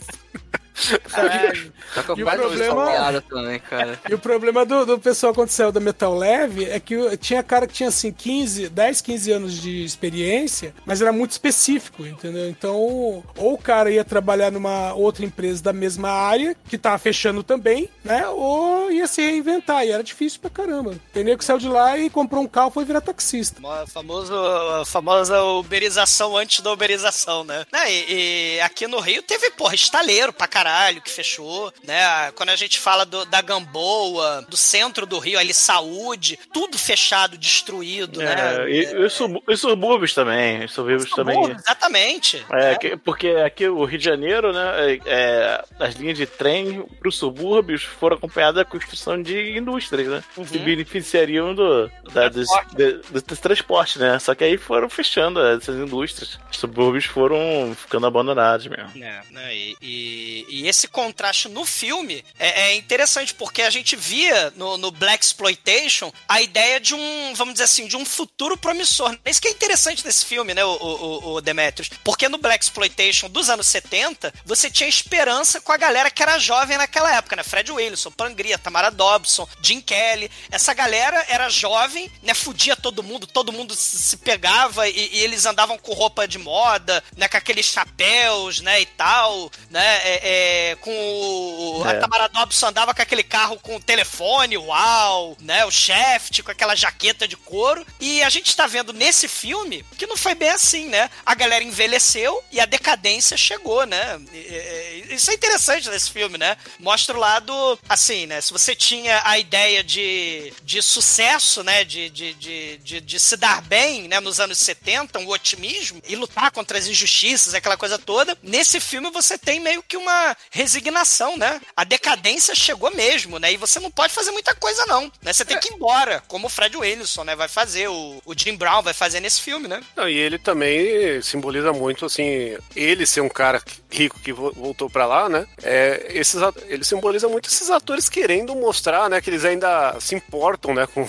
Que eu E o problema- piada também, cara. E o problema do, do pessoal quando saiu da Metal Leve é que tinha cara que tinha assim 15, 10, 15 anos de experiência, mas era muito específico, entendeu? Então, ou o cara ia trabalhar numa outra empresa da mesma área, que tava fechando também, né? Ou ia se reinventar, e era difícil pra caramba. Nego que saiu de lá e comprou um carro e foi virar taxista. Famoso, a famosa uberização antes da uberização, né? Né, E, e aqui no Rio teve, porra, estaleiro pra caralho que fechou, né? Quando a gente fala do- da Gamboa, do centro do Rio, ali, saúde, tudo fechado, destruído, É, né? e, e, sub- e subúrbios também. Os subúrbios também. Exatamente. É, que- porque aqui o Rio de Janeiro, né, é, é, as linhas de trem para os subúrbios foram acompanhadas da construção de indústrias, né? Que beneficiariam do, da, dos, de- do, do transporte, né? Só que aí foram fechando essas indústrias. Os subúrbios foram ficando abandonados mesmo. É, né, e, e- e esse contraste no filme é, é interessante porque a gente via no, no Black Exploitation a ideia de um, vamos dizer assim, de um futuro promissor. Isso que é interessante nesse filme, né, o, o, o Demetrius? Porque no Black Exploitation dos anos 70, você tinha esperança com a galera que era jovem naquela época, né? Fred Wilson, Pangria, Tamara Dobson, Jim Kelly. Essa galera era jovem, né? Fudia todo mundo, todo mundo se se pegava e, e eles andavam com roupa de moda, né? Com aqueles chapéus, né? E tal, né? É, é, com o, a É. Tamara Dobson andava com aquele carro com telefone, uau, né? O Shaft com aquela jaqueta de couro. E a gente tá vendo nesse filme que não foi bem assim, né? A galera envelheceu e a decadência chegou, né? E- e- Isso é interessante nesse filme, né? Mostra o lado, assim, né? Se você tinha a ideia de, de sucesso, né? De, de, de, de, de se dar bem, né? Nos anos 70, um otimismo e lutar contra as injustiças, aquela coisa toda. Nesse filme você tem meio que uma resignação, né? A decadência chegou mesmo, né? E você não pode fazer muita coisa, não. Né? Você tem que ir embora, como o Fred Wilson, né? Vai fazer, o, o Jim Brown vai fazer nesse filme, né? Não, e ele também simboliza muito, assim, ele ser um cara rico que vo- voltou pra lá, né? É, esses, ele simboliza muito esses atores querendo mostrar, né, que eles ainda se importam, né, com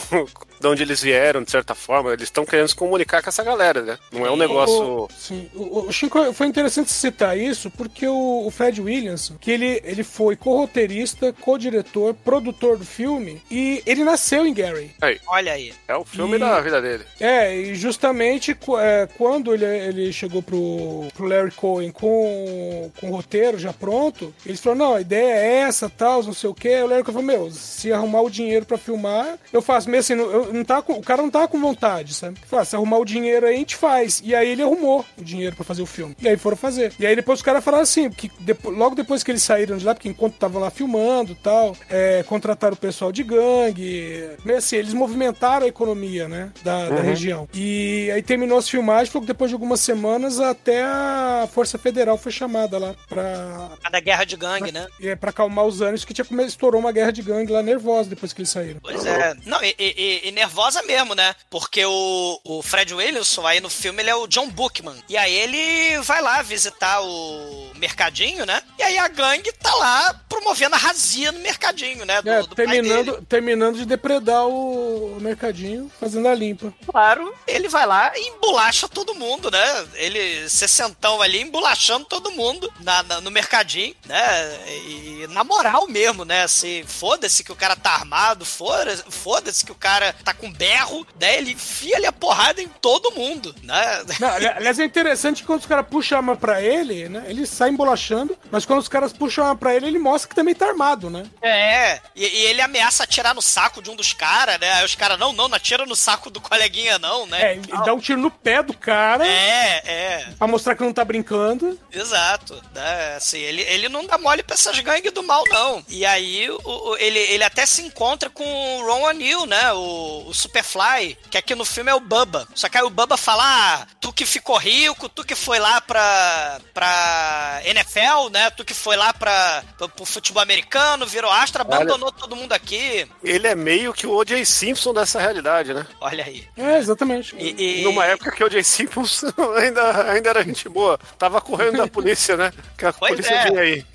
de onde eles vieram, de certa forma. Eles estão querendo se comunicar com essa galera, né? Não é um negócio. O, sim, o, o Chico, foi interessante citar isso porque o, o Fred Williams, que ele, ele foi co-roteirista, co-diretor, produtor do filme e ele nasceu em Gary. Aí, Olha aí. é o filme E- da vida dele. É, e justamente é, quando ele, ele chegou pro, pro Larry Cohen com, com o roteiro já pronto, eles falaram, não, a ideia é essa, tal, não sei o que. O Larry Cohen falou, meu, se arrumar o dinheiro pra filmar, eu faço. Mesmo assim, eu não tava com- o cara não tava com vontade, sabe? Falou, ah, se arrumar o dinheiro aí, a gente faz. E aí ele arrumou o dinheiro pra fazer o filme. E aí foram fazer. E aí depois os caras falaram assim, que depo- logo depois que eles saíram de lá, porque enquanto tava lá filmando e tal, é, contrataram o pessoal de gangue, meio assim, eles movimentaram a economia, né, da, da região. E aí terminou as filmagens, foi que depois de algumas semanas até a Força Federal foi chamada lá pra, A da guerra de gangue, né? é, pra acalmar os ânimos, que tinha estourou uma guerra de gangue lá nervosa depois que eles saíram. Pois é. Não, e, e- e nervosa mesmo, né? Porque o, o Fred Wilson, aí no filme, ele é o John Bookman. E aí ele vai lá visitar o mercadinho, né? E aí a gangue tá lá promovendo a razia no mercadinho, né? Do, É, do pai dele. terminando, terminando de depredar o, o mercadinho, fazendo a limpa. Claro, ele vai lá e embolacha todo mundo, né? Ele, sessentão ali, embolachando todo mundo na, na- no mercadinho, né? E na moral mesmo, né? Assim, foda-se que o cara tá armado, foda- foda-se que o cara tá com berro, né? Ele enfia ali a porrada em todo mundo, né? Não, ali- aliás, é interessante que quando os caras puxam a arma pra ele, né? Ele sai embolachando, mas quando os caras puxam a arma pra ele, ele mostra que também tá armado, né? É, e, e ele ameaça atirar no saco de um dos caras, né? Aí os caras, não, não, não atira no saco do coleguinha, não, né? É, ele dá um tiro no pé do cara É, é. pra mostrar que não tá brincando. Exato, né? Assim, ele, ele não dá mole pra essas gangues do mal, não. E aí, o, o- ele, ele até se encontra com o Ron O'Neill, né? O, o Superfly, que aqui no filme é o Bubba. Só que aí o Bubba fala, ah, tu que ficou rico, tu que foi lá pra, pra NFL, né? Tu que foi lá pra, pro, pro futebol americano, virou astro, abandonou todo mundo aqui. Ele é meio que o O.J. Simpson dessa realidade, né? Olha aí. É, exatamente. E, e- Numa época que o O.J. Simpson ainda, ainda era gente boa. Tava correndo da polícia, né? Que a Pois polícia é. vinha aí.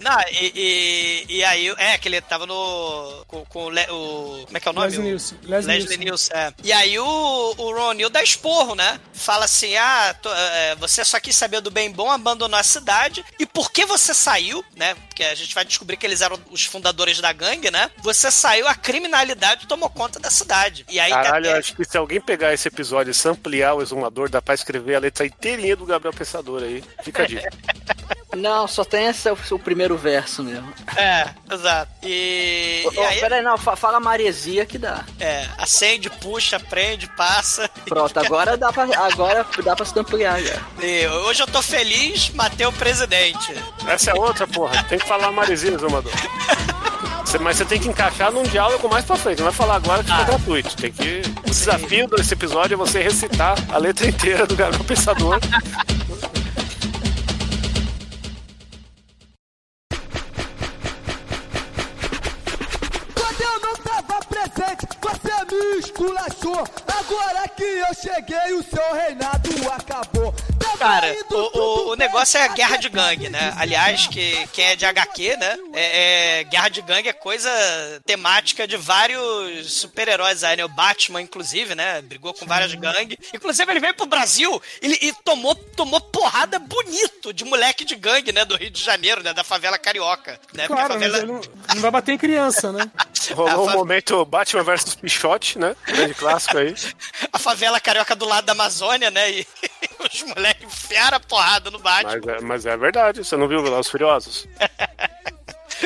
Não, e, e, e aí, é, que ele tava no. Com, com o, Le- o- Como é que é o nome? Leslie Nielsen. Leslie Leslie Nielsen. Nielsen, é. E aí o, o Ron Neal dá esporro, né? Fala assim: ah, tô- é, você só quis saber do bem bom, abandonou a cidade. E por que você saiu, né? Porque a gente vai descobrir que eles eram os fundadores da gangue, né? Você saiu, a criminalidade tomou conta da cidade. E aí Caralho, eu até- acho que se alguém pegar esse episódio e samplear o exumador, dá pra escrever a letra inteirinha do Gabriel Pensador aí. Fica a dica. Não, só tem esse o, o primeiro verso mesmo. É, exato. E, Ô, e aí, pera aí, não, fa- fala maresia que dá. é, acende, puxa, prende, passa. Pronto, agora dá pra, agora dá pra se ampliar já. E hoje eu tô feliz, matei o presidente. Essa é outra, porra. Tem que falar maresia. Você- Mas você tem que encaixar num diálogo mais pra frente. Não vai falar agora que fica gratuito. Tem que. O desafio desse episódio é você recitar a letra inteira do Gabriel Pensador. Esculachou. Agora que eu cheguei, o seu reinado acabou. Cara, o, o, o negócio é a guerra de gangue, né? Aliás, que quem é de HQ, né? É, é- guerra de gangue é coisa temática de vários super-heróis aí, né? O Batman, inclusive, né? Brigou com várias gangues. Inclusive, ele veio pro Brasil ele, e tomou, tomou porrada bonito de moleque de gangue, né? Do Rio de Janeiro, né? Da favela carioca. Né? Claro, favela... não, não vai bater em criança, né? Rolou um fa- momento Batman versus Pichote, né? Grande clássico aí. a favela carioca do lado da Amazônia, né? E os moleques enfiaram a porrada no Batman. Mas é, mas é verdade. Você não viu Velozes Furiosos?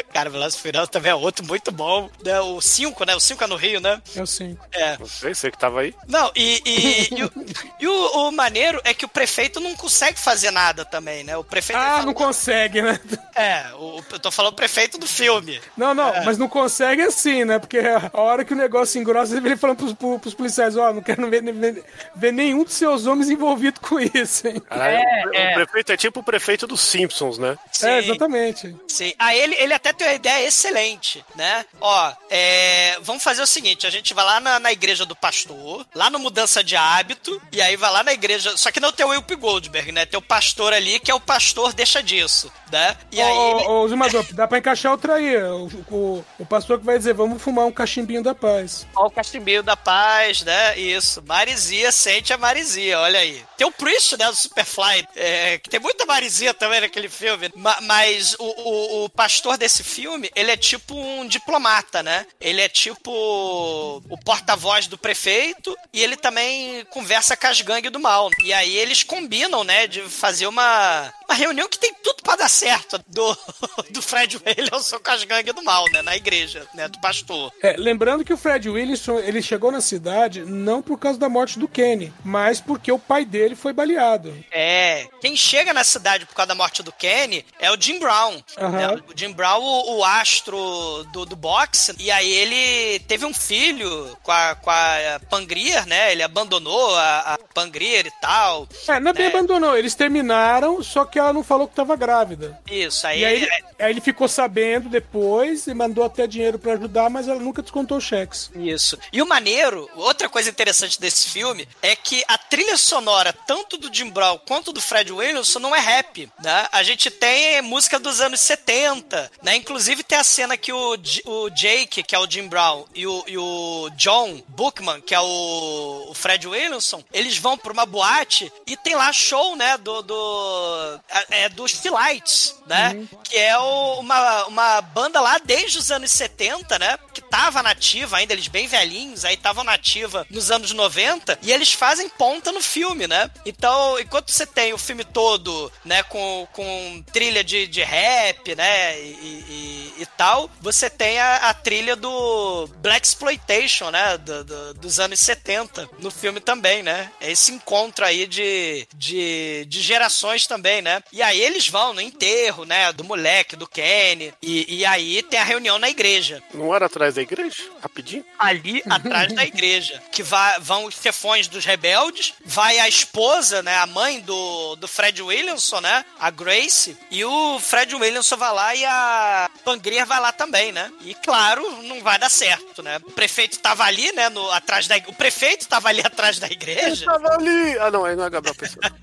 Cara, Velozes e Furiosos também é outro muito bom. Né? O 5, né? O 5 é no Rio, né? É o 5. É. Não sei, você que tava aí. Não, e, e, e o, e o- o maneiro é que o prefeito não consegue fazer nada também, né? O prefeito. Ah, fala- não consegue, né? É, o, eu tô falando o prefeito do filme. Não, não, É. mas não consegue assim, né? Porque a hora que o negócio engrossa, ele falando pros, pros, pros policiais, ó, não quero ver, ver, ver nenhum dos seus homens envolvido com isso, hein? Caralho, o, é. o prefeito é tipo o prefeito dos Simpsons, né? É, exatamente. Sim. Ah, ele, ele até tem uma ideia excelente, né? Ó, é, vamos fazer o seguinte: a gente vai lá na, na igreja do pastor, lá no Mudança de Hábito, e aí vai lá na igreja. Só que não tem o Wilp Goldberg, né? Tem o pastor ali, que é o pastor deixa disso, né? E aí. Ô, ele- ô, ô, Zumador, dá pra encaixar outra aí. O, o, o pastor que vai dizer, vamos fumar um cachimbinho da paz. Ó, o Castimbinho da Paz, né? Isso. Marizia sente a Marizia, olha aí. Tem o Priest, né? Do Superfly, é, que tem muita Marizia também naquele filme. Ma- mas o, o, o pastor desse filme, ele é tipo um diplomata, né? Ele é tipo o porta-voz do prefeito e ele também conversa com as gangues do mal. E aí eles combinam, né? De fazer uma, uma reunião que tem tudo pra dar certo do, do Fred Williamson com as gangues do mal, né? Na igreja, né? Do pastor. É, lembrando que o Fred Williamson, ele chegou na cidade não por causa da morte do Kenny, mas porque o pai dele foi baleado. É, quem chega na cidade por causa da morte do Kenny é o Jim Brown. Aham. né? O Jim Brown, o, o astro do, do boxe, e aí ele teve um filho com a, com a Pangrier, né? Ele abandonou a, a Pangrier e tal. É, não é bem É. abandonou, eles terminaram, só que ela não falou que tava grávida. Isso, aí, E aí ele, aí ele ficou sabendo depois e mandou até dinheiro pra ajudar, mas ela nunca descontou cheques. Isso. E o maneiro, outra coisa interessante desse filme é que a trilha sonora, tanto do Jim Brown quanto do Fred Williamson, não é rap, né? A gente tem música dos anos 70, né? Inclusive tem a cena que o, J- o Jake, que é o Jim Brown, e o, e o John Bookman, que é o, o Fred Williamson, eles vão pra uma boate e tem lá show, né? Do, do, é, dos Philites, né? Que é o- uma, uma banda lá desde os anos 70, né? Que tava nativa ainda, eles bem velhinhos, aí estavam nativa nos anos 90, e eles fazem ponta no filme, né? Então, enquanto você tem o filme todo, né, com, com trilha de, de rap, né, e, e- e tal, você tem a, a trilha do Black Exploitation, né, do- do- dos anos 70, no filme também, né? É esse encontro aí de, de, de gerações também, né? E aí eles vão no enterro, né, do moleque, do Kenny, e, e aí tem a reunião na igreja Não era atrás da igreja? Rapidinho? ali atrás da igreja. Que vai, vão os chefões dos rebeldes, vai a esposa, né? A mãe do, do Fred Williamson, né? A Grace. E o Fred Williamson vai lá e a Pangria vai lá também, né? E claro, não vai dar certo, né? O prefeito tava ali, né? No, atrás da, o prefeito tava ali atrás da Ele igreja. tava ali! Ah, não, aí não é Gabriel Pensador.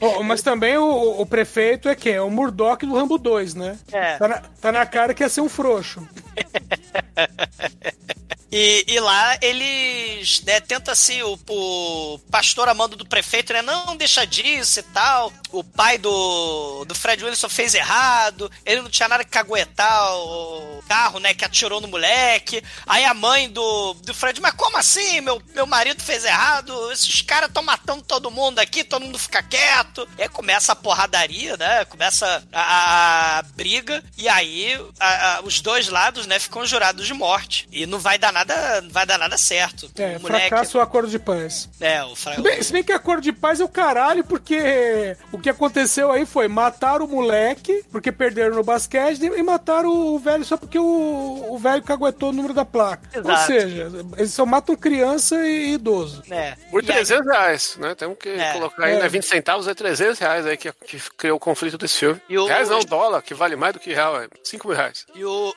Oh, mas também o, o prefeito é quem? É o Murdoch do Rambo 2, né? É. Tá na, tá na cara que ia ser um frouxo. E, e lá eles né, tentam assim, o, o pastor amando do prefeito, né? Não, deixa disso e tal. O pai do, do Fred Wilson fez errado, ele não tinha nada que caguetar o carro, né? Que atirou no moleque. Aí a mãe do, do Fred, mas como assim? Meu, meu marido fez errado, esses caras estão matando todo mundo aqui, todo mundo fica quieto. E aí começa a porradaria, né? Começa a, a briga, e aí a- a- os dois lados, né, ficam jurados de morte. E não vai dar nada, não vai dar nada certo. É, o moleque. fracasso o acordo de paz. É, o fra... Se bem, se bem que acordo de paz é o caralho, porque o que aconteceu aí foi matar o moleque, porque perderam no basquete, e mataram o velho só porque o, o velho caguetou o número da placa. Ou Exato. seja, eles só matam criança e idoso. É. Por E aí- 300 reais, né? Temos que É. colocar aí, É. né? 20 centavos é 300 reais aí que, que criou o conflito desse filme. E o- Reais não, dólar, que vale mais do que real, é 5 mil reais. E o.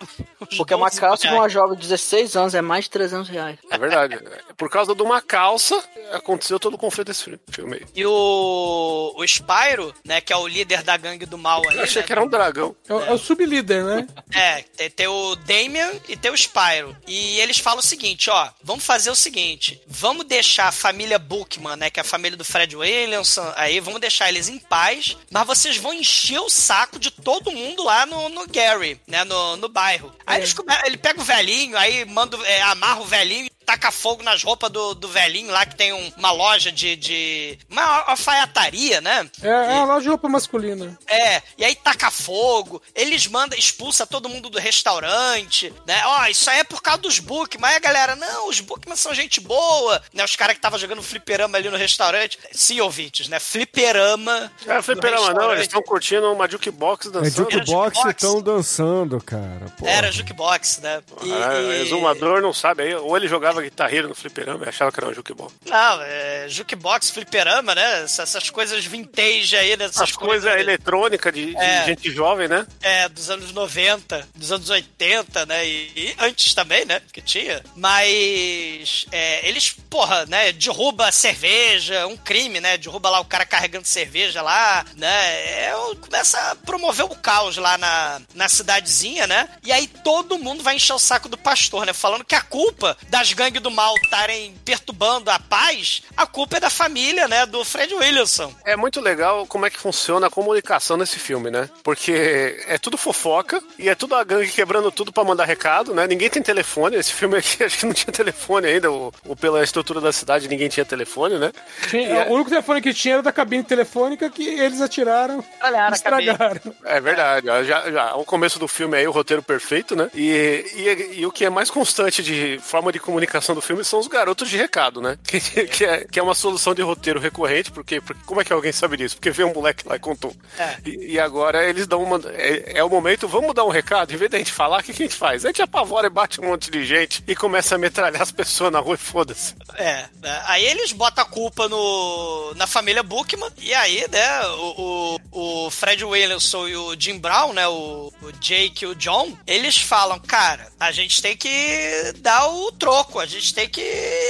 Porque uma 12 calça de uma jovem de 16 anos é mais de 300 reais. É verdade. Por causa de uma calça, aconteceu todo o conflito desse filme- aí. E o, o Spyro, né, que é o líder da gangue do mal aí. Eu achei né, que era um dragão. É, o- é o sublíder, né? É, tem, tem o Damian e tem o Spyro. E eles falam o seguinte, ó, vamos fazer o seguinte, vamos deixar a família Bookman, né, que é a família do Fred Williamson, aí vamos deixar eles em paz, mas vocês vão encher o saco de todo mundo lá no, no Gary, né, no, no bairro. Aí eles come- ele pega o velhinho, aí manda, é, amarra o velhinho taca fogo nas roupas do, do velhinho lá que tem um- uma loja de, de. Uma alfaiataria, né? É, é a loja de roupa masculina. É, e aí taca fogo, eles mandam, expulsa todo mundo do restaurante, né? Ó, isso aí é por causa dos Bookman. Mas a galera, não, os Bookman são gente boa, né? Os caras que estavam jogando fliperama ali no restaurante. Sim, ouvintes, né? Fliperama. É, fliperama não, eles estão curtindo uma jukebox É dançando. jukebox e jukebox. estão dançando, cara. Pô. Era jukebox, né? E, Ah, e- Exumador não sabe aí, ou ele jogava guitarreiro no fliperama e achava que era um jukebox. Não, é jukebox, fliperama, né? Essas, coisas vintage aí, né? Essas As coisas eletrônicas de, de É. gente jovem, né? É, dos anos 90, dos anos 80, né? E, e antes também, né? Que tinha. Mas é, eles, porra, né? Derruba a cerveja, um crime, né? Derruba lá o cara carregando cerveja lá, né? É, começa a promover o caos lá na, na cidadezinha, né? E aí todo mundo vai encher o saco do pastor, né? Falando que a culpa das gangues do mal estarem perturbando a paz, a culpa é da família, né? Do Fred Williamson. É muito legal como é que funciona a comunicação nesse filme, né? Porque é tudo fofoca e é tudo a gangue quebrando tudo pra mandar recado, né? Ninguém tem telefone. Esse filme aqui acho que não tinha telefone ainda, ou, ou pela estrutura da cidade ninguém tinha telefone, né? E é- O único telefone que tinha era da cabine telefônica que eles atiraram Olha, e estragaram. É verdade, já, já o começo do filme aí, o roteiro perfeito, né? E, e, e o que é mais constante de forma de comunicação do filme são os garotos de recado, né? Que, que, é, que é uma solução de roteiro recorrente, porque, porque como é que alguém sabe disso? Porque veio um moleque lá e contou. É. E, e agora eles dão uma. É, é o momento, vamos dar um recado, em vez da gente falar, o que, que a gente faz? A gente apavora e bate um monte de gente e começa a metralhar as pessoas na rua e foda-se. É, né? aí eles botam a culpa no, na família Bookman, e aí, né, o, o, o Fred Williamson e o Jim Brown, né, o, o Jake e o John, eles falam, cara, a gente tem que dar o troco, a gente tem que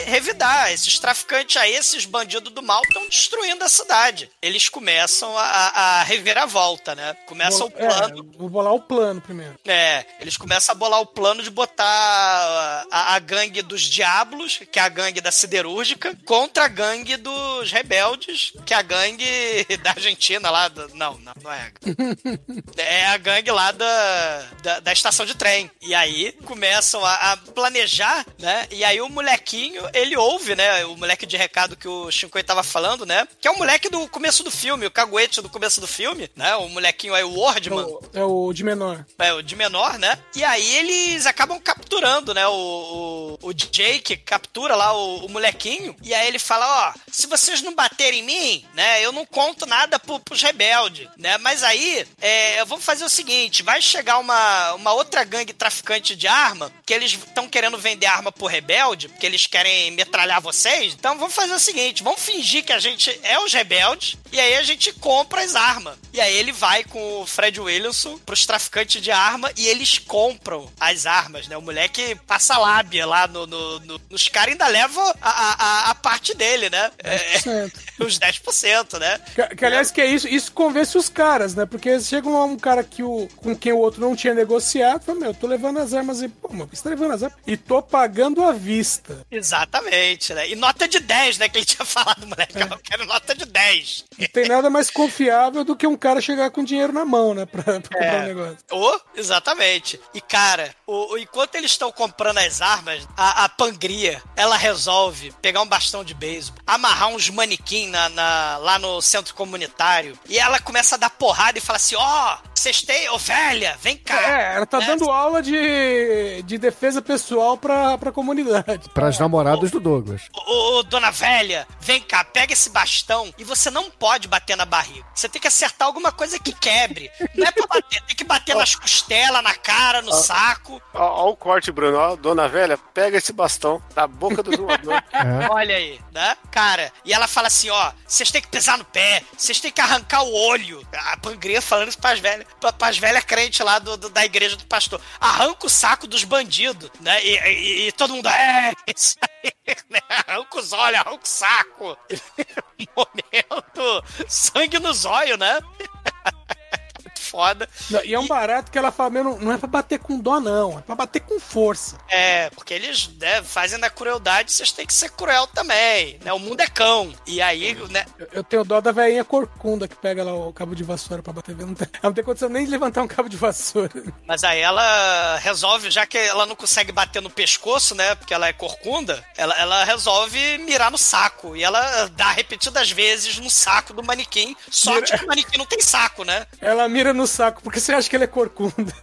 revidar. Esses traficantes aí, esses bandidos do mal estão destruindo a cidade. Eles começam a, a, a reviravolta, né? Começa o É, plano vou bolar o plano primeiro. é, eles começam a bolar o plano de botar a, a gangue dos Diablos, que é a gangue da siderúrgica, contra a gangue dos rebeldes, que é a gangue da Argentina lá. Do, não, não, não é. É a gangue lá da, da, da estação de trem. E aí começam a, a planejar, né? E aí o molequinho, ele ouve, né? O moleque de recado que o Shinkoi tava falando, né? Que é o moleque do começo do filme, o caguete do começo do filme, né? O molequinho aí, o Wardman. É o de menor. É, o de menor, né? E aí eles acabam capturando, né? O, o, o Jake captura lá o, o molequinho. E aí ele fala: Ó, se vocês não baterem em mim, né? Eu não conto nada pro, pros rebeldes, né? Mas aí, é, vamos fazer o seguinte: vai chegar uma, uma outra gangue traficante de arma, que eles estão querendo vender arma pro rebelde rebeldes, porque eles querem metralhar vocês. Então vamos fazer o seguinte: vamos fingir que a gente é os rebeldes e aí a gente compra as armas. E aí ele vai com o Fred Williamson pros traficantes de arma e eles compram as armas, né? O moleque passa lábia lá no, no, no- nos caras ainda leva a, a, a parte dele, né? É, 10%. os 10%, né? Que, que, aliás, que é isso? Isso convence os caras, né? Porque chega um, um cara que o, com quem o outro não tinha negociado, fala, meu, eu tô levando as armas e, pô, meu, você tá levando as armas e tô pagando à vista. Exatamente, né? E nota de 10, né? Que ele tinha falado, moleque. Eu quero nota de 10. Não tem nada mais confiável do que um cara chegar com dinheiro na mão, né? Pra, pra comprar um negócio. Oh, exatamente. E cara, o, o- enquanto eles estão comprando as armas, a, a Pangria, ela resolve pegar um bastão de beisebol, amarrar uns manequim na, na- lá no centro comunitário, e ela começa a dar porrada e fala assim: ó, vocês têm, ô velha, vem cá. É, ela tá Né? dando aula de, de defesa pessoal pra, pra comunidade. Pras namoradas do Douglas. Ô, ô, dona velha, vem cá, pega esse bastão e você não pode bater na barriga. Você tem que acertar alguma coisa que quebre. Não é pra bater, tem que bater nas costelas, na cara, no saco. Ó, o corte, Bruno. Ó, dona velha, pega esse bastão da boca do zoador. Olha aí, né? Cara, e ela fala assim, ó, vocês têm que pisar no pé, vocês têm que arrancar o olho. A Pangria falando isso pras velhas, pra- pras velhas crentes lá do, do- da igreja do pastor. Arranca o saco dos bandidos, né? E, e- e todo mundo, é, isso aí, né? Arranca os olhos, arranca o saco. Momento, sangue nos olhos, né? Foda. Não, E é um barato que ela fala, meu, não, não é pra bater com dó, não. É pra bater com força. É, porque eles né, fazem da crueldade, vocês têm que ser cruel também, né? O mundo é cão. E aí, né? Eu, eu tenho dó da velhinha corcunda que pega lá o cabo de vassoura pra bater. Não tem, ela não tem condição nem de levantar um cabo de vassoura. Mas aí ela resolve, já que ela não consegue bater no pescoço, né? Porque ela é corcunda, ela, ela resolve mirar no saco. E ela dá repetidas vezes no saco do manequim. Sorte Mira- que o manequim não tem saco, né? Ela mira no saco, porque você acha que ele é corcunda?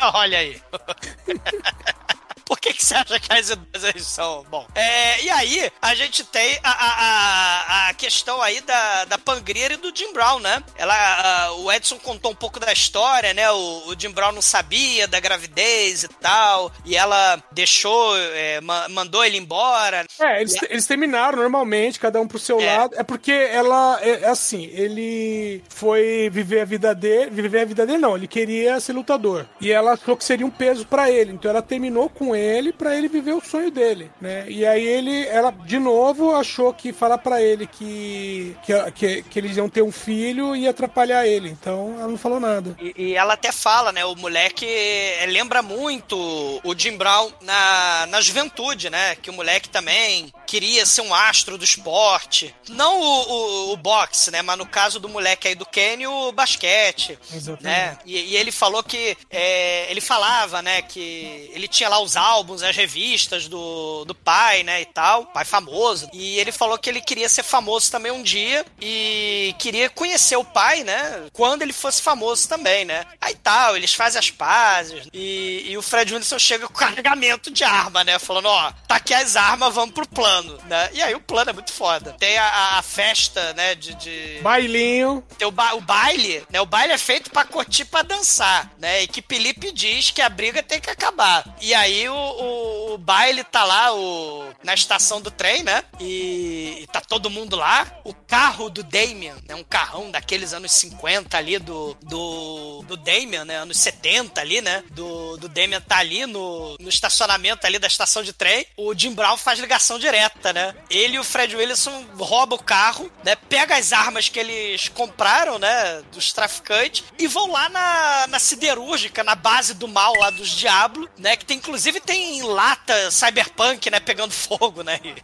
Olha aí. Por que, que você acha que as ideias são? Bom, é, e aí a gente tem a, a, a, questão aí da, da Pangria e do Jim Brown, né? Ela, a- o Edson contou um pouco da história, né? O, o Jim Brown não sabia da gravidez e tal, e ela deixou, é, ma- mandou ele embora. É, eles, eles terminaram normalmente, cada um pro seu É. lado. É porque ela, é, é assim, ele foi viver a vida dele, viver a vida dele não, ele queria ser lutador. E ela achou que seria um peso pra ele, então ela terminou com ele pra ele viver o sonho dele, né? E aí ele, ela de novo achou que falar pra ele que, que, que, que eles iam ter um filho ia atrapalhar ele, então ela não falou nada. E, e ela até fala, né? O moleque é, lembra muito o Jim Brown na, na juventude, né? Que o moleque também queria ser um astro do esporte. Não o, o, o boxe, né? Mas no caso do moleque aí do Kenny, o basquete. Exatamente. Né? E, e ele falou que. é, ele falava, né? Que ele tinha lá os álbuns, as revistas do, do pai, né? E tal. Pai famoso. E ele falou que ele queria ser famoso também um dia. E queria conhecer o pai, né? Quando ele fosse famoso também, né? Aí tal, eles fazem as pazes. E, e o Fred Wilson chega com carregamento de arma, né? Falando, ó, tá aqui as armas, vamos pro plano, né? E aí o plano é muito foda. Tem a, a- a festa, né? De. de... Bailinho. Tem o, ba- o baile, né? O baile é feito pra curtir, pra dançar, né? E que Felipe diz que a briga tem que acabar. E aí o, o- o baile tá lá o, na estação do trem, né? E, e tá todo mundo lá. O carro do Damien, né? Um carrão daqueles anos 50 ali do, do, do Damien, né? Anos 70 ali, né? Do, do Damien tá ali no, no estacionamento ali da estação de trem. O Jim Brown faz ligação direta, né? Ele e o Fred Wilson roubam o carro, né? Pega as armas que eles compraram, né? Dos traficantes e vão lá na, na siderúrgica, na base do mal lá dos Diablo, né? Que tem, inclusive tem lata cyberpunk, né? Pegando fogo, né?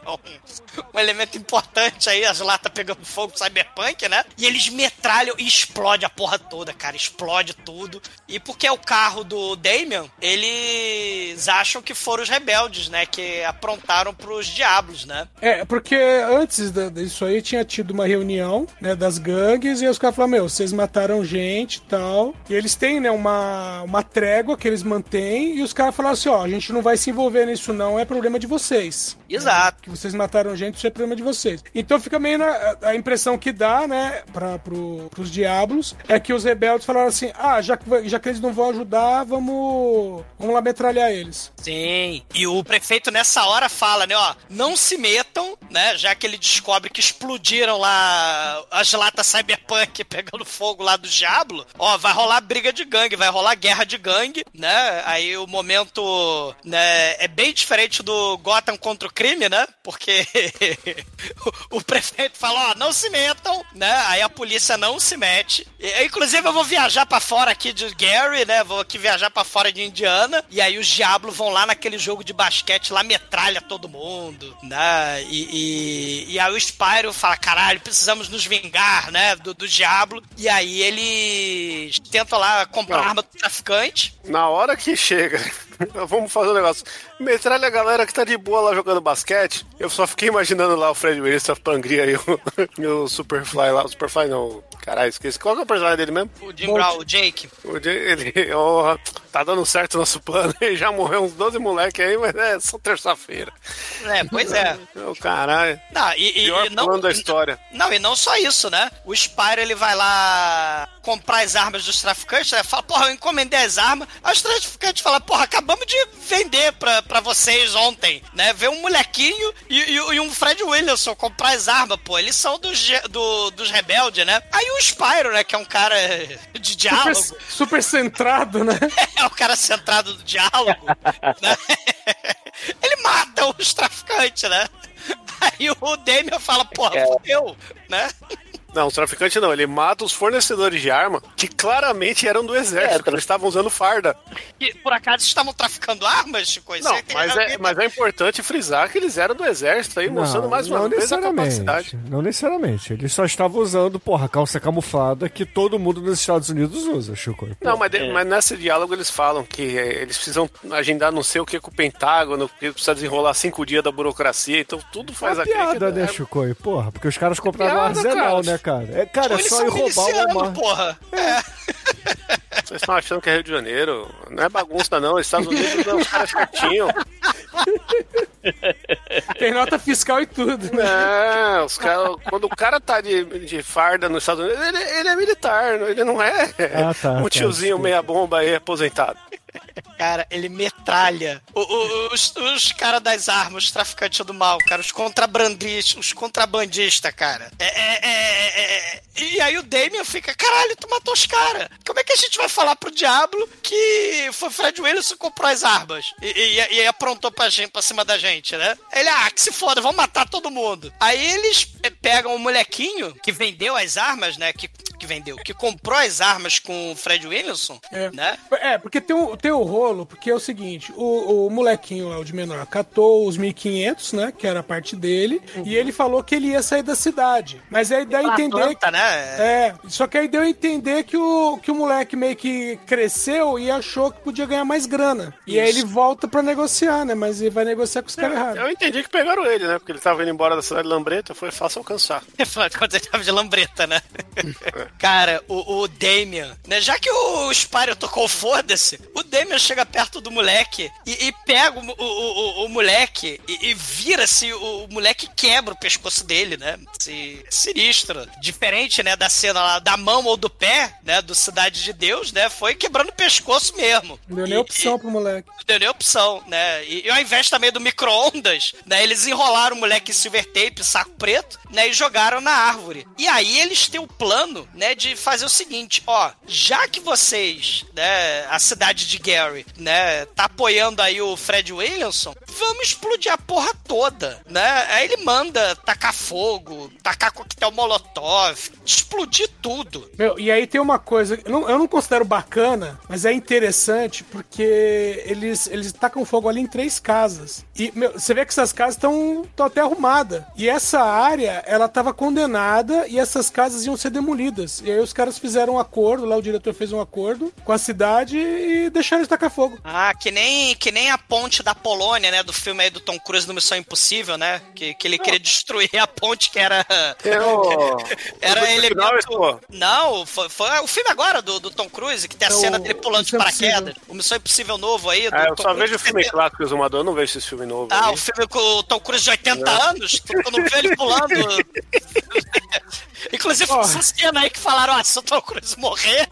Então, um elemento importante aí, as latas pegando fogo cyberpunk, né? E eles metralham e explode a porra toda, cara. Explode tudo. E porque é o carro do Damien, eles acham que foram os rebeldes, né? Que aprontaram pros diabos, né? É, porque antes disso aí tinha tido uma reunião, né, das gangues, e os caras falaram, meu, vocês mataram gente e tal. E eles têm, né, uma, uma trégua que eles mantêm, e os caras falaram assim, ó, a gente não vai se envolver nisso não, é problema de vocês. Exato. Que vocês mataram gente, isso é problema de vocês. Então fica meio na, a impressão que dá, né, pra, pro, pros diabos, é que os rebeldes falaram assim, ah, já já que eles não vão ajudar, vamos, vamos lá metralhar eles. Sim. E o prefeito nessa hora fala, né, ó, não se metam, né, já que ele descobre que explodiram lá as latas cyberpunk pegando fogo lá do Diablo, ó, vai rolar briga de gangue, vai rolar guerra de gangue, né? Aí o momento, né, é bem diferente do Gotham contra o crime, né? Porque o, o prefeito fala, ó, não se metam, né? Aí a polícia não se mete. E, inclusive eu vou viajar pra fora aqui de Gary, né? Vou aqui viajar pra fora de Indiana. E aí os diabos vão lá naquele jogo de basquete lá, metralha todo mundo, né? E, e, e aí o Spyro fala, caralho, precisamos nos vingar, né? Do, do diabo. E aí eles tentam lá comprar Não. arma do traficante. Na hora que chega, vamos fazer um negócio. Metralha a galera que tá de boa lá jogando basquete. Eu só fiquei imaginando lá o Fred Willis, a Pangria e o, e o Superfly lá. O Superfly não. Caralho, esqueci. Qual que é o personagem dele mesmo? O Jim Brown, o Jake. O Jay- Ele, ó, tá dando certo o nosso plano. Ele já morreu uns 12 moleque aí, mas é só terça-feira. É, pois é. Ô, caralho. Não, e, e- Pior e não, plano da história. Não, e não só isso, né? O Spyro, ele vai lá comprar as armas dos traficantes, né? Fala, porra, eu encomendei as armas. Aí os traficantes falam, porra, acabamos de vender pra, pra vocês ontem, né? Vê um molequinho e, e- e um Fred Williamson comprar as armas, pô. Eles são dos, do, dos rebeldes, né? Aí o Spyro, né, que é um cara de diálogo, Super, super centrado, né? é o cara centrado do diálogo, né? Ele mata os traficantes, né? Aí o Damian fala, porra, fudeu, né? Não, os traficantes não. Ele mata os fornecedores de arma que claramente eram do exército. que eles estavam usando farda. E por acaso estavam traficando armas, Chico? Não, mas é, mas é importante frisar que eles eram do exército aí, mostrando mais uma não vez a necessariamente. capacidade. Não necessariamente. Eles só estavam usando, porra, calça camuflada que todo mundo nos Estados Unidos usa, Chico. Não, mas, de- mas nesse diálogo eles falam que é, eles precisam agendar não sei o que com o Pentágono, porque precisa desenrolar cinco dias da burocracia, então tudo faz É a piada, que- né, é- Chico? Porra, porque os caras compraram um Piada, arsenal, cara. né, cara? É, cara, é Eles só ir roubar o Walmart. porra. Vocês estão achando que é Rio de Janeiro? Não é bagunça, não. Estados Unidos não, os caras certinho. Tem nota fiscal e tudo. né? Não, os cara, quando o cara tá de, de farda nos Estados Unidos, ele, ele é militar, ele não é Ah, tá, um tá, tiozinho desculpa. meia bomba aí aposentado. Cara, ele metralha o- o- os, os caras das armas, os traficantes do mal, cara, os contrabandistas, os contrabandistas, cara. É, é, é, é, é. E aí o Damien fica, caralho, tu matou os caras. Como é que a gente vai falar pro Diablo que foi Fred Wilson que comprou as armas e, e, e aprontou pra, gente, pra cima da gente, né? Ele, ah, que se foda, vamos matar todo mundo. Aí eles pegam o molequinho que vendeu as armas, né? Que, que vendeu, que comprou as armas com o Fred Williamson, É. né? É, porque tem o, tem o rolo, porque é o seguinte, o, o molequinho lá, o de menor, catou os 1.500, né, que era a parte dele, e ele falou que ele ia sair da cidade. Mas aí dá a entender... Atlanta, né? É, só que aí deu a entender que o, que o moleque meio que cresceu e achou que podia ganhar mais grana. E aí Isso. ele volta pra negociar, né, mas ele vai negociar com os caras errados. Eu entendi que pegaram ele, né? Porque ele tava indo embora da cidade de Lambreta, foi fácil alcançar. Contas, ele tava de lambreta, né? Cara, o, o Damien, né? Já que o Spyro tocou foda-se, o Damien chega perto do moleque e, e pega o, o, o, o moleque e, e vira-se, o, o moleque quebra o pescoço dele, né? Se, sinistro. Diferente, né, da cena lá da mão ou do pé, né, do Cidade de Deus, né? Foi quebrando o pescoço mesmo. Não deu nem E- opção pro moleque. não deu nem opção, né? E, e ao invés também do micro-ondas, né? Eles enrolaram o moleque em silver tape, saco preto, né? E jogaram na árvore. E aí eles têm o plano, né? De fazer o seguinte, ó. Já que vocês, né? A cidade de Gary, né? Tá apoiando aí o Fred Williamson, vamos explodir a porra toda, né? Aí ele manda tacar fogo, tacar coquetel molotov, explodir tudo. Meu, e aí tem uma coisa, eu não, eu não considero bacana, mas é interessante porque eles, eles tacam fogo ali em três casas. E meu, você vê que essas casas estão até arrumadas. E essa área, ela tava condenada e essas casas iam ser demolidas. E aí os caras fizeram um acordo, lá o diretor fez um acordo com a cidade e deixaram eles tacar fogo. Ah, que nem, que nem a ponte da Polônia, né? Do filme aí do Tom Cruise no Missão Impossível, né? Que, que ele queria destruir a ponte que era. O- era o elemento. final. Não, foi, foi o filme agora do, do Tom Cruise, que tem a É cena dele pulando de paraquedas. O Missão Impossível novo aí. do É, eu Tom só Cruise. vejo o filme clássico do Exumador, eu não vejo esse filme novo. Ah, aí. o filme com o Tom Cruise de 80 anos, tu tu não vê ele pulando. Inclusive, essa cena aí que falaram, ah, se o Tom Cruise morrer,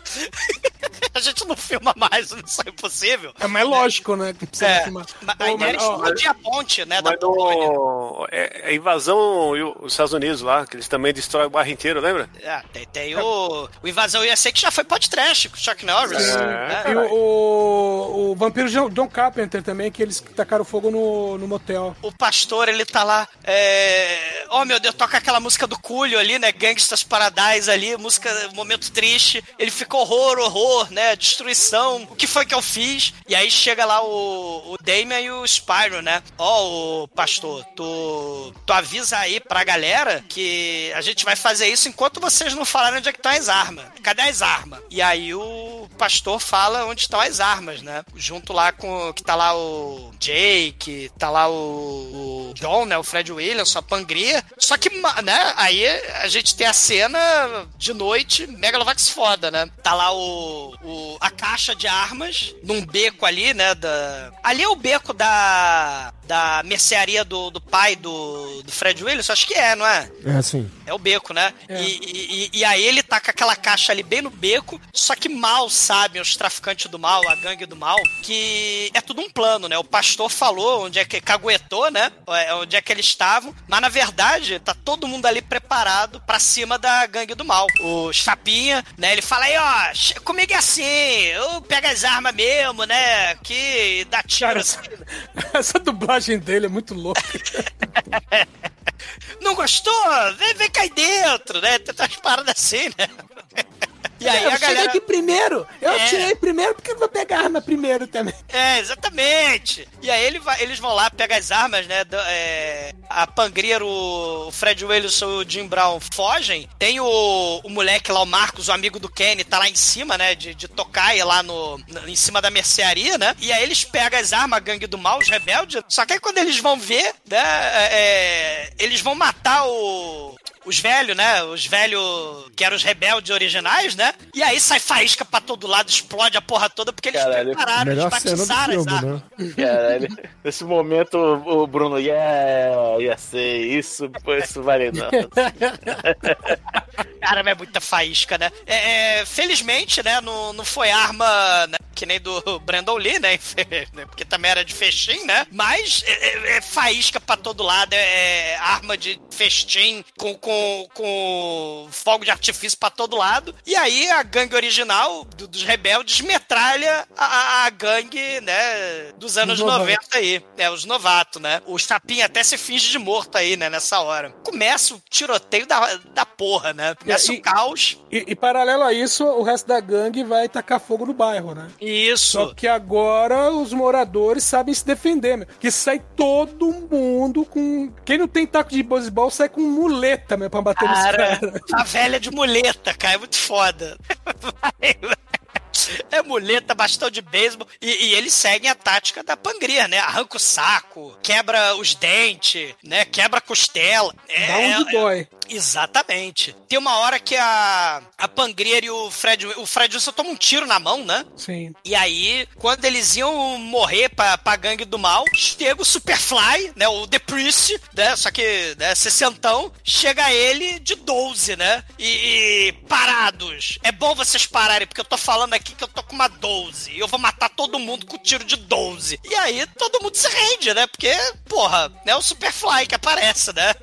a gente não filma mais o Missão Impossível. É mais lógico, né? Que precisa É, filmar. mas a Ô, ideia era mas, explodir a ponte, né, da no. É, é invasão e os Estados Unidos lá, que eles também destroem o bairro inteiro, lembra? É, tem, tem o, o Invasão USA que já foi podcast com o Chuck Norris. né? E o, o, o vampiro John Carpenter também, que eles tacaram fogo no, no motel. O pastor, ele tá lá. É... Oh meu Deus, toca aquela música do Culho ali, né? Gangsters Paradise ali, música, momento triste. Ele fica horror, horror, né? Destruição. O que foi que eu fiz? E aí chega lá o, o Damien e o Spyro, né? Ó, o pastor, tu, tu avisa aí pra galera que a gente vai fazer isso enquanto vocês não falarem onde é que estão as armas. Cadê as armas? E aí o pastor fala onde estão as armas, né? Junto lá com que tá lá o Jake, tá lá o, o John, né? O Fred Williams, a Pangria. Só que, né? Aí a gente tem a cena de noite, Megalovax foda, né? Tá lá o, o a caixa de armas num beco ali, né? Da... Ali é o beco da da mercearia do, do pai do, do Fred Williams, acho que é, não é? É assim. É o beco, né? E, e, e- e aí ele tá com aquela caixa ali bem no beco, só que mal sabem os traficantes do mal, a gangue do mal, que é tudo um plano, né? O pastor falou onde é que caguetou, né? É, Onde é que eles estavam, mas na verdade tá todo mundo ali preparado pra cima da gangue do mal. O Chapinha, né? Ele fala aí, ó, comigo é assim, eu pego as armas mesmo, né? Que dá tiro assim. Essa dublagem dele é muito louca. Não gostou? Vem, vem cair dentro, né? Tem umas paradas assim, né? E aí eu a galera... aqui primeiro. Eu É. tirei primeiro porque eu vou pegar arma primeiro também. É, exatamente. E aí ele vai- eles vão lá, pegam as armas, né? da- é, a Pangria, o Fred Wilson e o Jim Brown fogem. Tem o, o moleque lá, o Marcos, o amigo do Kenny, tá lá em cima, né? De, de tocaia lá no, no- em cima da mercearia, né? E aí eles pegam as armas, a gangue do mal, os rebeldes. Só que aí quando eles vão ver, né? é, é, eles vão matar o. Os velhos, né? Os velhos que eram os rebeldes originais, né? E aí sai faísca pra todo lado, explode a porra toda, porque eles Caralho. prepararam, eles batizaram as filme, armas. né? Caralho, nesse momento o Bruno, yeah, ia ser isso, pô, isso vale não. Cara, é muita faísca, né? É, é, felizmente, né, não, não foi arma né, que nem do Brandon Lee, né? Porque também era de festim, né? Mas é, é- é faísca pra todo lado, é, é arma de festim com, com, com fogo de artifício pra todo lado. E aí a gangue original do- dos rebeldes metralha a, a- gangue, né, dos anos Os novatos. 90 aí. É, os novatos, né? O Chapinha até se finge de morto aí, né, nessa hora. Começa o tiroteio da, da porra, né? Começa E- o caos. E, e paralelo a isso, o resto da gangue vai tacar fogo no bairro, né? Isso. Só que agora os moradores sabem se defender, meu. Que sai todo mundo com. Quem não tem taco de beisebol sai com muleta, meu, pra bater nos Cara, caras. a velha de muleta, cara, é muito foda. É muleta, bastão de beisebol. E, e eles seguem a tática da pangria, né? Arranca o saco, quebra os dentes, né? Quebra a costela. É, Dá onde é- dói. Exatamente. Tem uma hora que a, a Pangria e o Fred, o Fred Wilson tomam um tiro na mão, né? Sim. E aí, quando eles iam morrer pra, pra gangue do mal, chega o Superfly, né? O The Priest, né? Só que, né? Sessentão, chega ele de 12, né? E, e parados. É bom vocês pararem, porque eu tô falando aqui que eu tô com uma 12. E eu vou matar todo mundo com tiro de 12. E aí, todo mundo se rende, né? Porque, porra, é o Superfly que aparece, né?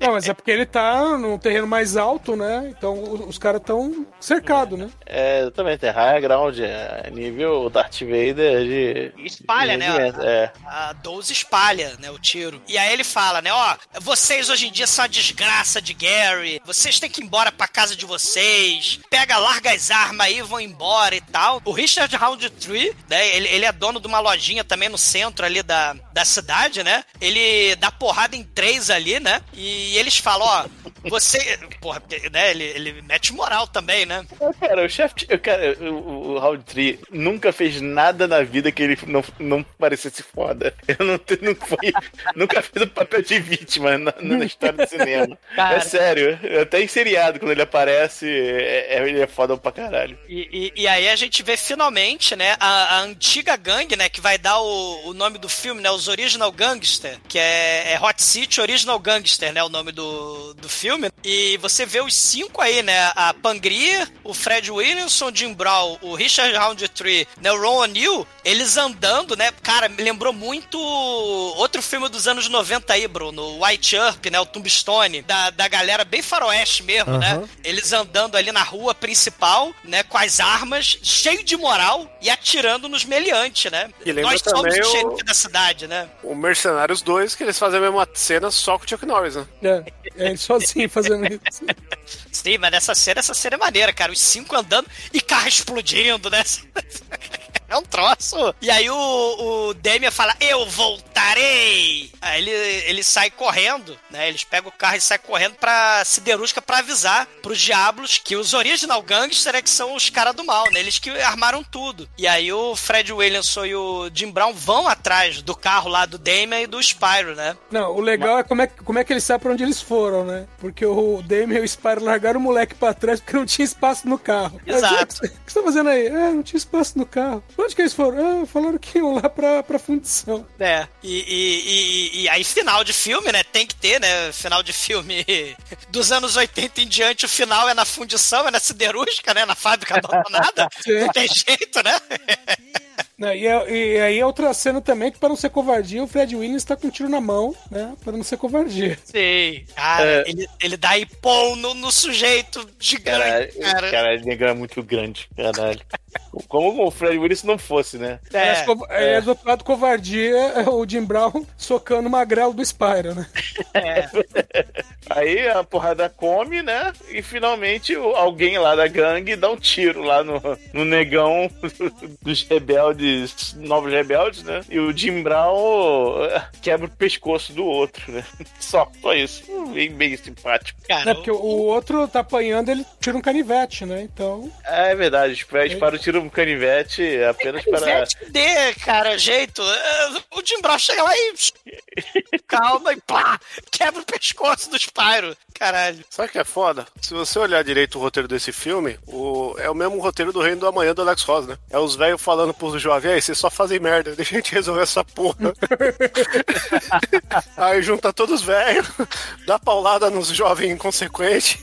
Não, mas é porque ele tá num terreno mais alto, né? Então os, caras estão cercados, né? É, também tem high ground, é nível Darth Vader de. Espalha, de né? rendimento, É. A 12 espalha, né, o tiro. E aí ele fala, né, ó, vocês hoje em dia são a desgraça de Gary, vocês têm que ir embora pra casa de vocês, pega, larga as armas aí, vão embora e tal. O Richard Roundtree, né, ele, ele é dono de uma lojinha também no centro ali da, da cidade, né, ele dá porrada em três ali, né, e e eles falam, ó, você. Porra, porque, né? Ele, ele mete moral também, né? Cara, o chefe. Cara, o, o Round Tree nunca fez nada na vida que ele não, não parecesse foda. Eu não, não fui, nunca fez o papel de vítima na, na história do cinema. Cara. É sério. Até em seriado, quando ele aparece, é, é- ele é foda pra caralho. E, e- e aí a gente vê finalmente, né, a, a antiga gangue, né, que vai dar o, o nome do filme, né, os Original Gangster, que é, é Hot City Original Gangster, né, o nome do, do filme. E você vê os cinco aí, né, a Pangria, o Fred Williamson, Jim Brown, o Richard Roundtree, né, o Ron O'Neill, eles andando, né, cara, me lembrou muito outro filme dos anos 90 aí, Bruno, o White Earp, né, o Tombstone, da, da galera bem faroeste mesmo, né, Aham. eles andando ali na rua principal, né, com as armas, cheio de moral e atirando nos meliantes, né? E Nós somos o xerife da cidade, né? O Mercenários 2, que eles fazem a mesma cena só com o Chuck Norris, né? É, é ele fazendo isso. Sim, mas essa cena, essa cena é maneira, cara. Os cinco andando e carro explodindo, né? É um troço. E aí o, o fala, eu voltarei. Aí ele, ele sai correndo, né? Eles pegam o carro e saem correndo pra Siderúrgica pra avisar pros diabos que os original gangster é que são os caras do mal, né? Eles que armaram tudo. E aí o Fred Williamson e o Jim Brown vão atrás do carro lá do Damian e do Spyro, né? Não, o legal é como, é como é que eles sabem pra onde eles foram, né? Porque o Damien e o Spyro largaram o moleque pra trás porque não tinha espaço no carro. Exato. Aí, O que você tá fazendo aí? É, não tinha espaço no carro. Onde que eles foram? Ah, falaram que iam lá pra, pra fundição. É, e, e, e, e aí final de filme, né? Tem que ter, né? Final de filme dos anos 80 em diante, o final é na fundição, é na siderúrgica, né? Na fábrica abandonada. Não tem jeito, né? E, é- e aí é outra cena também que, pra não ser covardia, o Fred Williams tá com um tiro na mão, né? Pra não ser covardia. Sim. Cara, É. ele, ele dá ipom no, no sujeito gigante, Caralho, cara. caralho, negão é muito grande, caralho. Como o Fred Willis não fosse, né? É, co- é, do lado, covardia, é o Jim Brown socando o magrelo do Spyro, né? é. Aí a porrada come, né? E finalmente alguém lá da gangue dá um tiro lá no, no negão dos rebeldes, novos rebeldes, né? E o Jim Brown eh, quebra o pescoço do outro, né? Só, só isso. Bem, bem simpático. Cara, Né, porque o, outro tá apanhando, ele tira um canivete, né? Então. É verdade, dispara o tiro no canivete apenas para. Canivete dê, cara, jeito. O Jim Brown chega lá e. Calma e pá! Quebra o pescoço do Spyro. Caralho. Sabe o que é foda? Se você olhar direito o roteiro desse filme, o... é o mesmo roteiro do Reino do Amanhã do Alex Ross, né? É os velhos falando pros jovens, aí, vocês só fazem merda, deixa a gente resolver essa porra. aí junta todos os velhos, dá paulada nos jovens inconsequentes.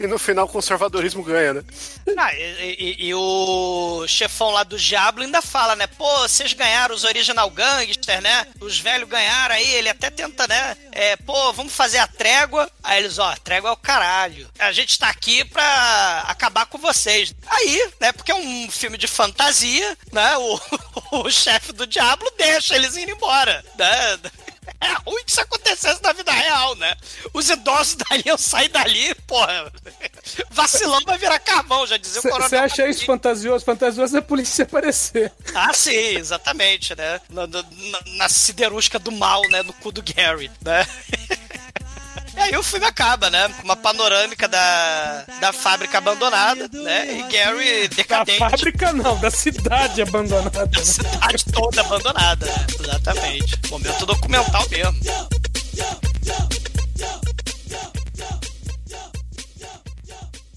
E no final o conservadorismo ganha, né? Ah, e, e- e o chefão lá do Diablo ainda fala, né? Pô, vocês ganharam os original gangster, né? Os velhos ganharam aí, ele até tenta, né? É, pô, vamos fazer a trégua. Aí eles, ó, trégua é o caralho. A gente tá aqui pra acabar com vocês. Aí, né? Porque é um filme de fantasia, né? O, o chefe do Diablo deixa eles irem embora, né? É ruim que isso acontecesse na vida real, né? Os idosos dali, eu sair dali, porra. Vacilão vai virar carvão, já dizia o coronel. Você acha isso fantasioso? Fantasioso é a polícia aparecer. Ah, sim, exatamente, né? Na, na, na- na siderúrgica do mal, né? No cu do Gary, né? E aí o filme acaba, né? Com uma panorâmica da, da fábrica abandonada, né? E Gary Da decadente. fábrica não, da cidade abandonada. Da cidade toda abandonada, né? Exatamente. Momento documental mesmo.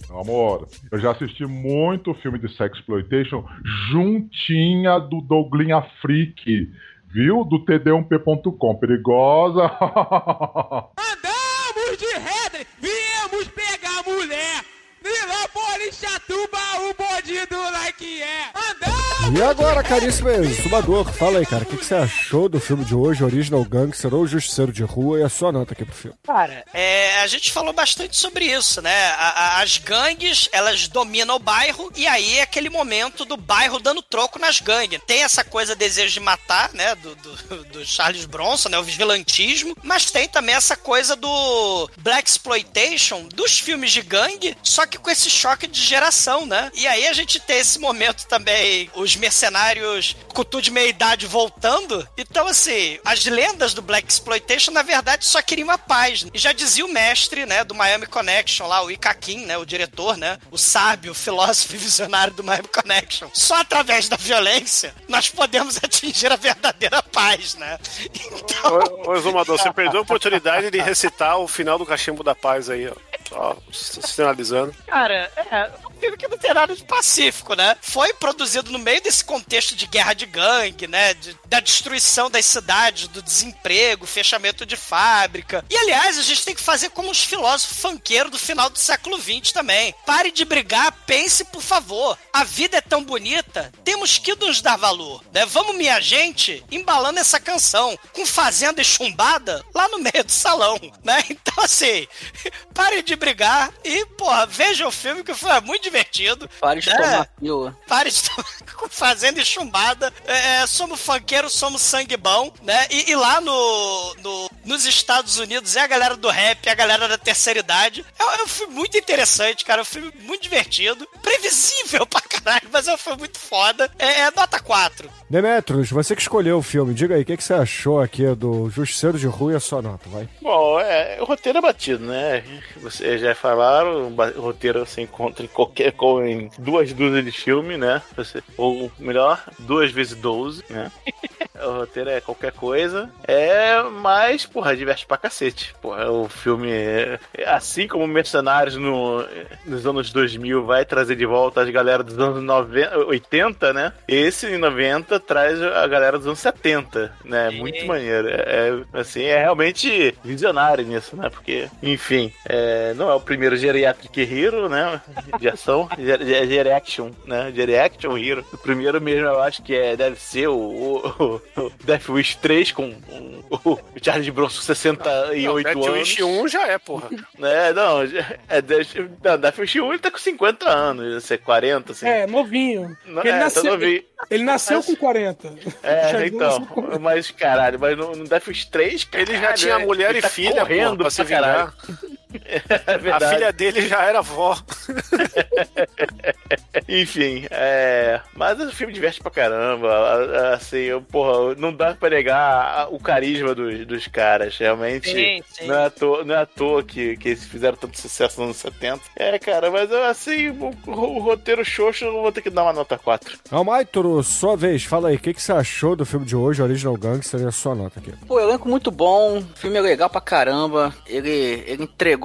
Meu amor, eu já assisti muito filme de sexploitation juntinha do Douglinha Freak, viu? Do td1p.com. Perigosa. Andamos de Headley, viemos pegar mulher. Nilópolis, Chatuba, o bandido like é. Andamos! E agora, caríssimo exumador, fala aí, cara, o que, que você achou do filme de hoje, Original Gangster ou Justiceiro de Rua, e a sua nota aqui pro filme? Cara, é, a gente falou bastante sobre isso, né? A- a- as gangues, elas dominam o bairro e aí é aquele momento do bairro dando troco nas gangues. Tem essa coisa desejo de matar, né? Do, do, do Charles Bronson, né? O vigilantismo, mas tem também essa coisa do Black Exploitation dos filmes de gangue, só que com esse choque de geração, né? E aí a gente tem esse momento também, os mercenários tudo de meia idade voltando. Então, assim, as lendas do Black Exploitation, na verdade, só queriam a paz. E já dizia o mestre, né, do Miami Connection lá, o Ikakin, né, o diretor, né, o sábio, filósofo e visionário do Miami Connection. Só através da violência nós podemos atingir a verdadeira paz, né? Então... Ô, ô Exumador, você perdeu a oportunidade de recitar o final do Cachimbo da Paz aí, ó. Só sinalizando. Cara, é, filme que não tem nada de pacífico, né? Foi produzido no meio desse contexto de guerra de gangue, né? De- da destruição das cidades, do desemprego, fechamento de fábrica. E, aliás, a gente tem que fazer como os filósofos funkeiros do final do século XX também. Pare de brigar, pense, por favor. A vida é tão bonita, temos que nos dar valor, né? Vamos, minha gente, embalando essa canção, com fazenda e chumbada lá no meio do salão, né? Então, assim, pare de brigar e, porra, veja o filme que foi muito divertido. Pare de né? tomar pílula. Pare de tomar fazenda e chumbada. É, é, somos funkeiros, somos sangue bom, né? E, e lá no, no- nos Estados Unidos é a galera do rap, é a galera da terceira idade. É, um- é um filme muito interessante, cara. É um filme muito divertido. Previsível pra caralho, mas é um filme muito foda. É, é nota 4. Demetrios, você que escolheu o filme, diga aí, o que, que você achou aqui do Justiceiro de Rua e a sua nota, vai. Bom, é, o roteiro é batido, né? Vocês já falaram, o roteiro você encontra em qualquer co- em duas dúzias de filme, né? Ou melhor, duas vezes 12, né? o roteiro é qualquer coisa. É, mas, porra, diverte pra cacete. Porra, o filme, é, é assim como Mercenários no, nos anos 2000 vai trazer de volta as galera dos anos 90, 80, né? Esse em 90 traz a galera dos anos 70, né? Muito maneiro. É, é, assim, é realmente visionário nisso, né? Porque, enfim, é, não é o primeiro Geriatric Hero, né? De ação, Ger- Ger- Geriaction, né? Geriaction Hero. O primeiro mesmo eu acho que é, deve ser o, o, o Death Wish 3 com o, o Charles Bronson 68 Death anos. Wish 1 já é, porra. É, não, é Death, não, Death Wish 1 ele tá com 50 anos, ia ser 40, assim. É, novinho. Não, ele, é, tá nasceu, novinho. ele nasceu Mas- com 40. É, então, com- mas caralho, mas no, no Death Wish 3, Ele já caralho, tinha é, mulher ele e tá filha, correndo porra, pra se vingar. É A filha dele já era avó. Enfim, é. Mas o filme diverte pra caramba. Assim, eu, porra, não dá pra negar o carisma dos, dos caras. Realmente. Sim, sim. Não é à toa, não é à toa que, que eles fizeram tanto sucesso nos anos 70. É, cara, mas eu, assim, o, o roteiro xoxo eu vou ter que dar uma nota 4. Almaitro, sua vez, fala aí, o que, que você achou do filme de hoje, Original Gangster, e a sua nota aqui? Pô, elenco muito bom, o filme é legal pra caramba. Ele, ele entregou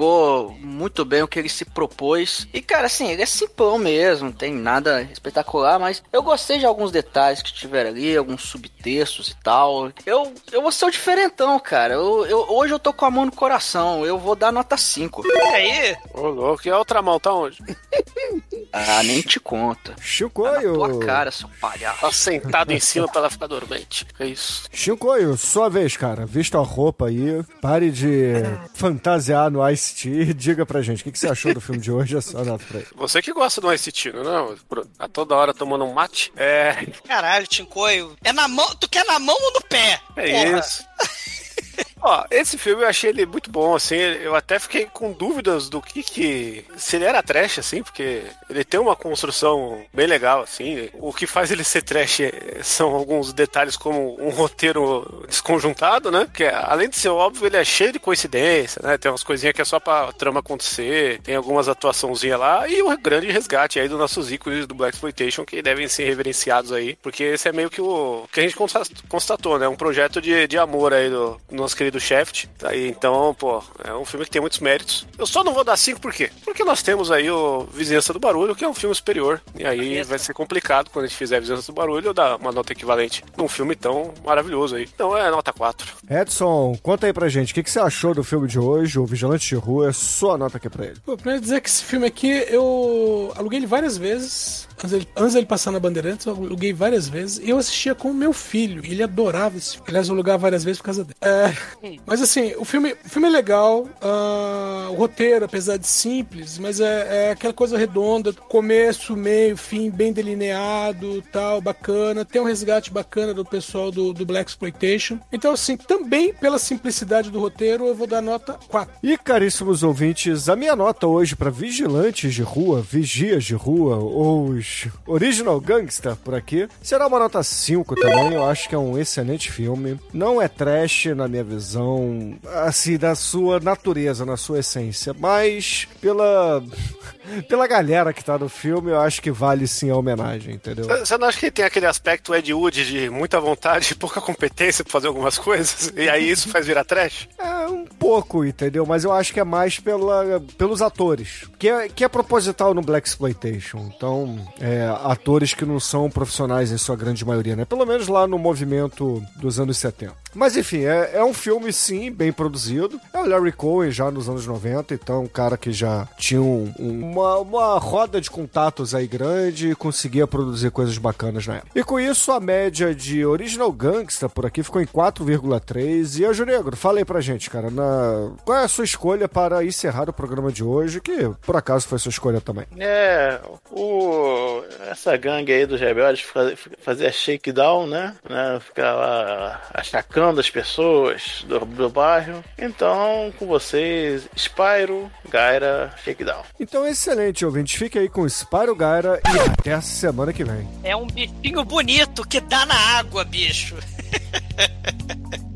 muito bem o que ele se propôs. E, cara, assim, ele é simplão mesmo, não tem nada espetacular, mas eu gostei de alguns detalhes que tiveram ali, alguns subtextos e tal. Eu, eu vou ser o diferentão, cara. Eu, eu- hoje eu tô com a mão no coração, eu vou dar nota 5. E aí? Ô, louco, e a outra mão tá onde? Ah, nem te conta. Chicoio! Tua cara, seu palhaço. Tá sentado em cima pra ela ficar dormente. É isso. Chicoio, sua vez, cara. Vista a roupa aí, pare de fantasiar no Ice-T e diga pra gente o que, que você achou do filme de hoje pra ele. Você que gosta do Ice Tea, não? Bruno? A toda hora tomando um mate? É. Caralho, Tincoio. É na mão. Tu quer na mão ou no pé? É Porra. isso. Ó, esse filme eu achei ele muito bom, assim, eu até fiquei com dúvidas do que que... Se ele era trash, assim, porque ele tem uma construção bem legal, assim, o que faz ele ser trash é- são alguns detalhes como um roteiro desconjuntado, né, que além de ser óbvio, ele é cheio de coincidência, né, tem umas coisinhas que é só pra trama acontecer, tem algumas atuaçãozinhas lá, e o grande resgate aí dos nossos ícones do Black Exploitation que devem ser reverenciados aí, porque esse é meio que o que a gente consta- constatou, né, um projeto de, de amor aí do, do nosso querido Shaft, tá aí, então, pô, é um filme que tem muitos méritos. Eu só não vou dar 5 por quê? Porque nós temos aí o Vizinhança do Barulho, que é um filme superior, e aí vai ser complicado quando a gente fizer Vizinhança do Barulho eu dar uma nota equivalente num filme tão maravilhoso aí. Então é nota 4. Edson, conta aí pra gente, o que, que você achou do filme de hoje, o Vigilante de Rua, sua nota aqui pra ele. Pô, primeiro dizer que esse filme aqui eu aluguei ele várias vezes. Antes dele, antes dele passar na Bandeirantes, eu aluguei várias vezes. E eu assistia com o meu filho. E ele adorava esse filme. Aliás, eu alugava várias vezes por causa dele. É, mas assim, o filme, o filme é legal. ah, o roteiro, apesar de simples, mas é, é aquela coisa redonda. Começo, meio, fim, bem delineado, tal, bacana. Tem um resgate bacana do pessoal do, do Black Exploitation. Então, assim, também pela simplicidade do roteiro, eu vou dar nota 4. E caríssimos ouvintes, a minha nota hoje pra vigilantes de rua, vigias de rua ou os Original Gangster por aqui. Será uma nota 5 também. Eu acho que é um excelente filme. Não é trash na minha visão, assim, da sua natureza, na sua essência. Mas pela. Pela galera que tá no filme, eu acho que vale sim a homenagem, entendeu? Você não acha que tem aquele aspecto Ed Wood de muita vontade e pouca competência pra fazer algumas coisas? E aí isso faz virar trash? É, um pouco, entendeu? Mas eu acho que é mais pela, pelos atores. Que é, que é proposital no Black Exploitation. Então, é, atores que não são profissionais em sua grande maioria, né? Pelo menos lá no movimento dos anos 70. Mas enfim, é, é um filme, sim, bem produzido. É o Larry Cohen já nos anos 90, então um cara que já tinha um- um- uma, uma roda de contatos aí grande e conseguia produzir coisas bacanas na época. E com isso, a média de Original Gangsta por aqui ficou em 4,3. E, Anjo Negro, fala aí pra gente, cara, na... qual é a sua escolha para encerrar o programa de hoje, que por acaso foi sua escolha também? É, o, essa gangue aí dos rebeldes faz- fazia shakedown, né? né? Ficar lá achacando as pessoas do, do bairro. Então, com vocês, Spyro, Gaira, shakedown. Então, excelente, ouvinte. Fique aí com Spyro Gyra e até a semana que vem. É um bichinho bonito que dá na água, bicho.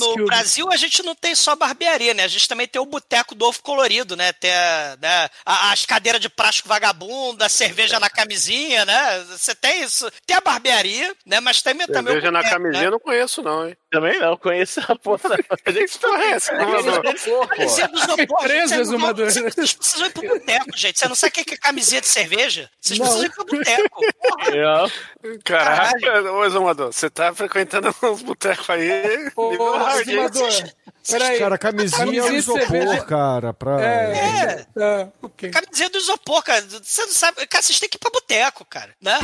no, que o- Brasil a gente não tem só barbearia, né? A gente também tem o boteco do ovo colorido, né? Tem a- né, a- as cadeiras de plástico vagabundo, a cerveja na camisinha, né? Você tem isso. Tem a barbearia, né? Mas tem também Cerveja na boteco, camisinha né? eu não conheço, não, hein? Também não, conheço a porra da Que porra é essa? Não, não. Camisinha do isopor, Três gente, vezes vocês não uma vão- dor. Vocês precisam ir pro boteco, gente. Você não sabe o que é camiseta de cerveja? Vocês Não. precisam ir pro boteco. Porra. É. Caraca, ô Exumador, você tá frequentando uns botecos aí. Ô, nível peraí. Cara, camisinha é um Camisinha de isopor, cerveja- cara, pra... É, tá, ok. Camiseta do isopor, cara. Você não sabe. Cara, vocês têm que ir pra boteco, cara. Né?